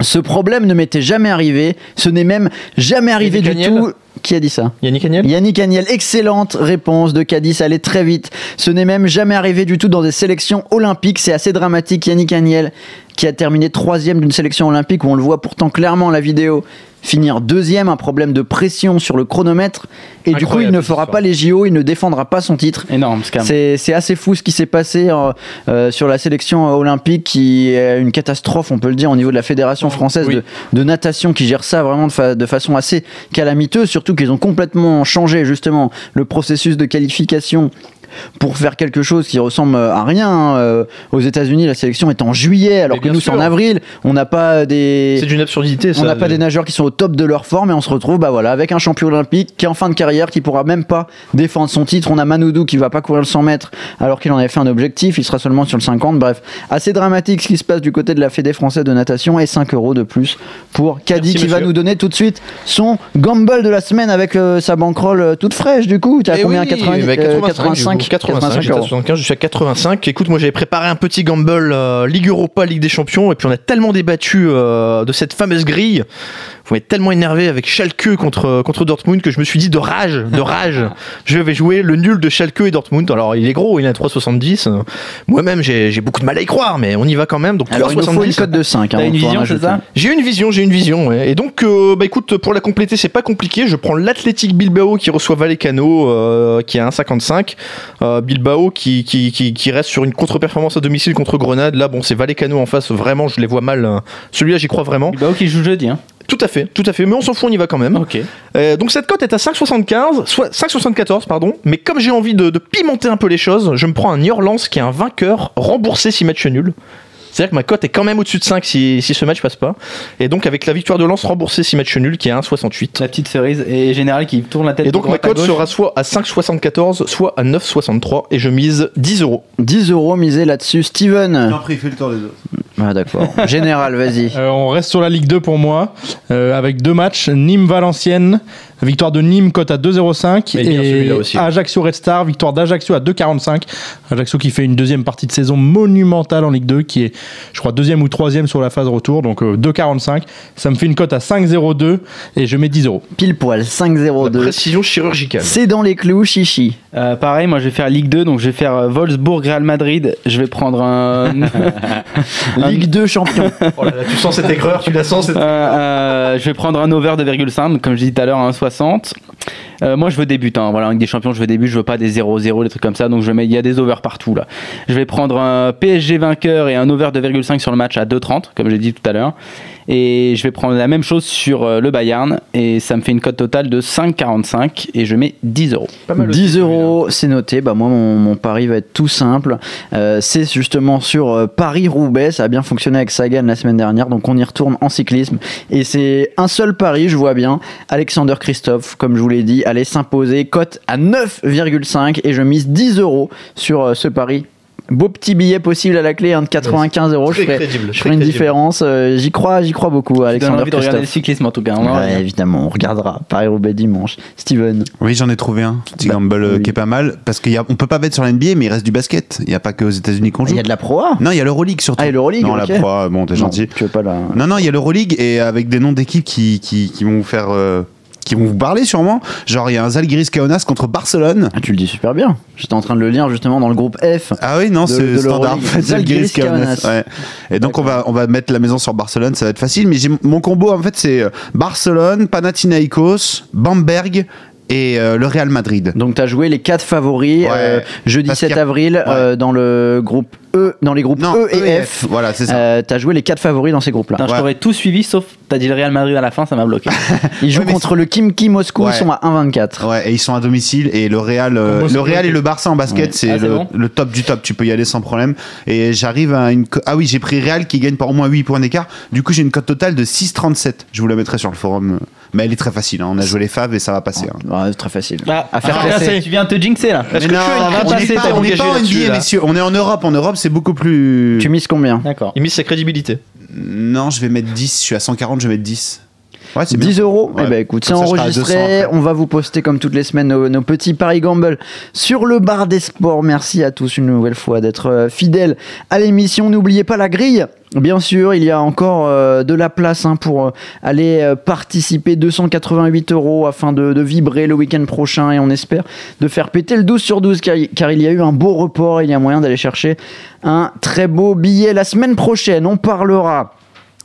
Ce problème ne m'était jamais arrivé. Ce n'est même jamais arrivé du tout. Qui a dit ça Yannick Agnel Yannick Agnel, excellente réponse de ça allait très vite. Ce n'est même jamais arrivé du tout dans des sélections olympiques, c'est assez dramatique. Yannick Agnel, qui a terminé troisième d'une sélection olympique, où on le voit pourtant clairement la vidéo, finir deuxième, un problème de pression sur le chronomètre, et du coup il ne fera pas les JO, il ne défendra pas son titre. Énorme. C'est c'est assez fou ce qui s'est passé euh, euh, sur la sélection olympique, qui est une catastrophe, on peut le dire, au niveau de la fédération française Oui. de, de natation, qui gère ça vraiment de, fa- de façon assez calamiteuse, surtout qu'ils ont complètement changé justement le processus de qualification pour faire quelque chose qui ressemble à rien. hein. Euh, Aux États-Unis, la sélection est en juillet, alors que nous, c'est en avril. On n'a pas des. C'est d'une absurdité, ça. On n'a pas des nageurs qui sont au top de leur forme et on se retrouve bah voilà, avec un champion olympique qui est en fin de carrière, qui pourra même pas défendre son titre. On a Manoudou qui va pas courir le 100 mètres alors qu'il en avait fait un objectif, il sera seulement sur le 50. Bref, assez dramatique ce qui se passe du côté de la Fédé française de natation et 5 euros de plus pour Caddy Merci, qui va nous donner tout de suite son gamble de la semaine avec euh, sa banquerolle euh, toute fraîche du coup. Tu as Eh combien? oui, 90, bah, euh, 85, 85 85, j'étais à euros. 75, je suis à 85. Écoute, moi j'avais préparé un petit gamble euh, Ligue Europa, Ligue des Champions, et puis on a tellement débattu euh, de cette fameuse grille. M'avez tellement énervé avec Schalke contre, contre Dortmund que je me suis dit de rage, de [laughs] rage, je vais jouer le nul de Schalke et Dortmund. Alors il est gros, il est à 3,70. Euh, Moi-même j'ai beaucoup de mal à y croire, mais on y va quand même. Donc Alors il nous faut une 3,70. cote de 5. T'as une vision, c'est ça J'ai une vision, j'ai une vision. ouais. Et donc, euh, bah écoute, pour la compléter, c'est pas compliqué. Je prends l'Athletic Bilbao qui reçoit Vallecano, euh, qui est à 1,55. Euh, Bilbao qui, qui, qui, qui reste sur une contre-performance à domicile contre Grenade. Là, bon, c'est Vallecano en face. Vraiment, je les vois mal. hein. Celui-là, j'y crois vraiment. Bilbao qui joue jeudi. Hein. Tout à fait, tout à fait. Mais on s'en fout, on y va quand même. Ok. Euh, donc cette cote est à 5,75, soit 5,74 pardon. Mais comme j'ai envie de, de pimenter un peu les choses, je me prends un Lens qui est un vainqueur remboursé si match nul. C'est-à-dire que ma cote est quand même au-dessus de 5 si, si ce match passe pas. Et donc avec la victoire de Lens remboursée si match nul qui est à 1,68. La petite cerise et Général qui tourne la tête. Et donc ma cote sera soit à 5,74, soit à 9,63 et je mise 10 euros. 10 euros misés là-dessus. Steven. J'en prie, fais le tour des autres. Ah d'accord. [laughs] Général, vas-y. Euh, on reste sur la Ligue 2 pour moi, euh, avec deux matchs. Nîmes-Valenciennes, victoire de Nîmes, cote à 2,05. Mais bien celui-là aussi. Ajaccio-Red Star, victoire d'Ajaccio à 2,45. Ajaccio qui fait une deuxième partie de saison monumentale en Ligue 2, qui est, je crois, deuxième ou troisième sur la phase retour, donc euh, 2,45. Ça me fait une cote à 5,02 et je mets 10 euros. Pile poil, La 5-0-2. précision chirurgicale. C'est dans les clous, chichi. Euh, pareil, moi je vais faire Ligue 2, donc je vais faire euh, Wolfsburg Real Madrid. Je vais prendre un. [laughs] Ligue 2 champion. Oh là là, tu sens cette aigreur, tu la sens cette... Euh, euh, je vais prendre un over de 2,5, comme je disais tout à l'heure, un 60. Euh, moi, je veux des buts. hein. Voilà, avec des champions, je veux des buts. Je veux pas des 0-0, des trucs comme ça. Donc, je mets, il y a des overs partout là. Je vais prendre un PSG vainqueur et un over de 2,5 sur le match à 2,30, comme j'ai dit tout à l'heure. Et je vais prendre la même chose sur euh, le Bayern. Et ça me fait une cote totale de 5,45 et je mets 10 euros. Pas mal aussi, 10 euros, c'est noté. Bah moi, mon, mon pari va être tout simple. Euh, c'est justement sur euh, Paris-Roubaix. Ça a bien fonctionné avec Sagan la semaine dernière, donc on y retourne en cyclisme. Et c'est un seul pari, je vois bien. Alexander Christophe, comme je vous l'ai dit, allait s'imposer. Cote à 9,5 et je mise 10 euros sur ce pari. Beau petit billet possible à la clé, hein, de 95 euros. Je ferai, crédible, je très ferai une crédible. différence. Euh, j'y crois, j'y crois beaucoup, Alexander envie de regarder le cyclisme en tout cas. Ouais, évidemment, on regardera. Paris-Roubaix dimanche. Steven. Oui, j'en ai trouvé un. Petit Bah, gamble euh, oui. qui est pas mal. Parce qu'on peut pas mettre sur la NBA, mais il reste du basket. Il n'y a pas que aux États-Unis qu'on Il joue. y a de la Pro A Non, il y a l'Euroleague surtout. Ah, et l'Euroleague, Non, ok. la Pro, A, bon, t'es Non, gentil. Tu veux pas la. Non, non, il y a l'Euroleague et avec des noms d'équipes qui, qui, qui vont vous faire. euh, qui vont vous parler sûrement. Genre, il y a un Zalgiris Kaunas contre Barcelone. Ah, tu le dis super bien. J'étais en train de le lire justement dans le groupe F. Ah oui, non, c'est standard. Zalgiris Kaunas. Ouais. Et donc, on va, on va mettre la maison sur Barcelone, ça va être facile. Mais mon combo, en fait, c'est euh, Barcelone, Panathinaikos, Bamberg et euh, le Real Madrid. Donc tu as joué les quatre favoris Ouais. euh, jeudi Parce 7 qu'il y a- avril euh, dans le groupe E, dans les groupes Non, E et EF. F. Voilà, c'est ça. Euh, t'as joué les quatre favoris dans ces groupes-là. Je Ouais. t'aurais tout suivi sauf t'as dit le Real Madrid à la fin, ça m'a bloqué. [laughs] Ils jouent Ouais, contre le Kimki Moscou, Ouais. ils sont à 1,24. Ouais, et ils sont à domicile et le Real, euh, le Real et le Barça en basket, Ouais. c'est Ah, c'est le, bon le top du top. Tu peux y aller sans problème. Et j'arrive à une. Ah oui, j'ai pris Real qui gagne par au moins 8 points d'écart. Du coup, j'ai une cote totale de 6,37. Je vous la mettrai sur le forum. Mais elle est très facile. hein. On a joué les faves et ça va passer. hein. Ouais, c'est très facile. Ah, à faire ah, passer. Tu viens te jinxer là. Mais que non, on va passer, on n'est pas en NBA, messieurs. On est en Europe. En Europe, c'est beaucoup plus. Tu mises combien D'accord. Il mise sa crédibilité. Non, je vais mettre 10. Je suis à 140, je vais mettre 10. Ouais, c'est bien. 10 euros Ouais. Eh ben écoute, c'est enregistré. 200 après. On va vous poster comme toutes les semaines nos, nos petits paris gamble sur le bar des sports. Merci à tous une nouvelle fois d'être euh, fidèles à l'émission. N'oubliez pas la grille. Bien sûr, il y a encore euh, de la place hein, pour euh, aller euh, participer. 288 euros afin de, de vibrer le week-end prochain et on espère de faire péter le 12 sur 12 car, car il y a eu un beau report. Il y a moyen d'aller chercher un très beau billet. La semaine prochaine, on parlera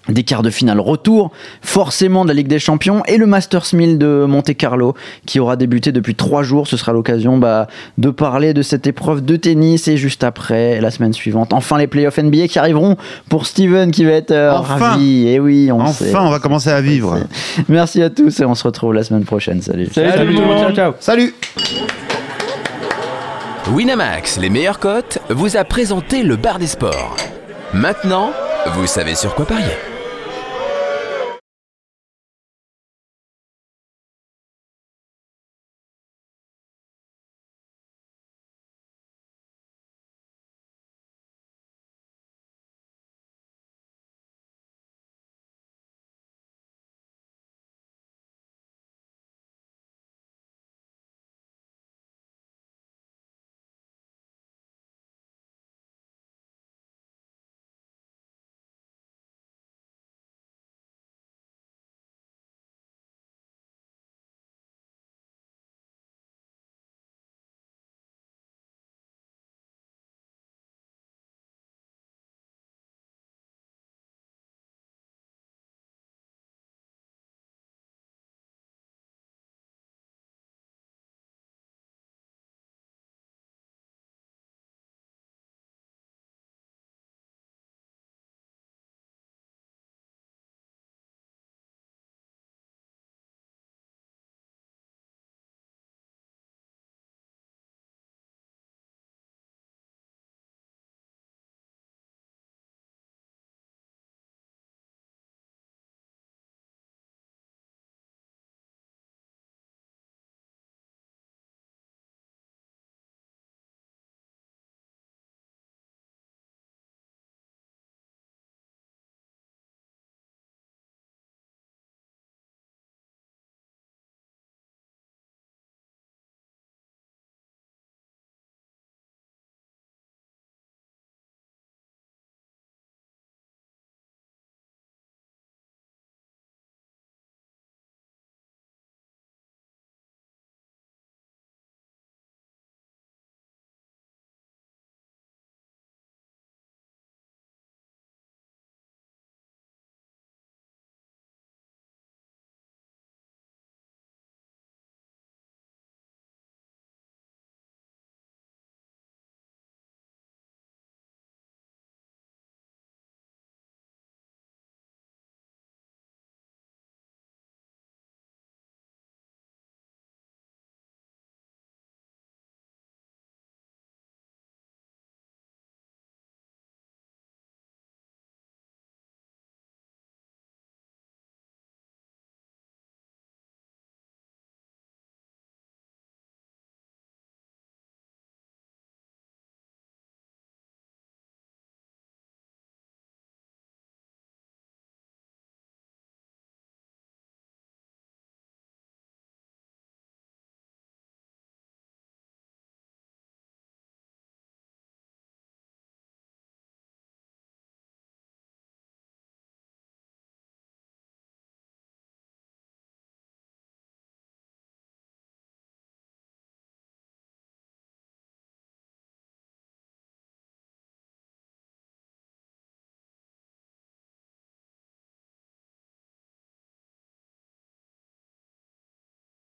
des quarts de finale retour, forcément de la Ligue des Champions et le Masters 1000 de Monte Carlo qui aura débuté depuis trois jours. Ce sera l'occasion bah, de parler de cette épreuve de tennis et juste après, la semaine suivante, enfin les playoffs NBA qui arriveront pour Steven qui va être euh, Enfin. ravi. Et oui, on sait. Enfin, on va commencer à vivre. Merci à tous et on se retrouve la semaine prochaine. Salut. Salut, tout le monde. Ciao, ciao. Salut Winamax, les meilleures cotes, vous a présenté le bar des sports. Maintenant, vous savez sur quoi parier.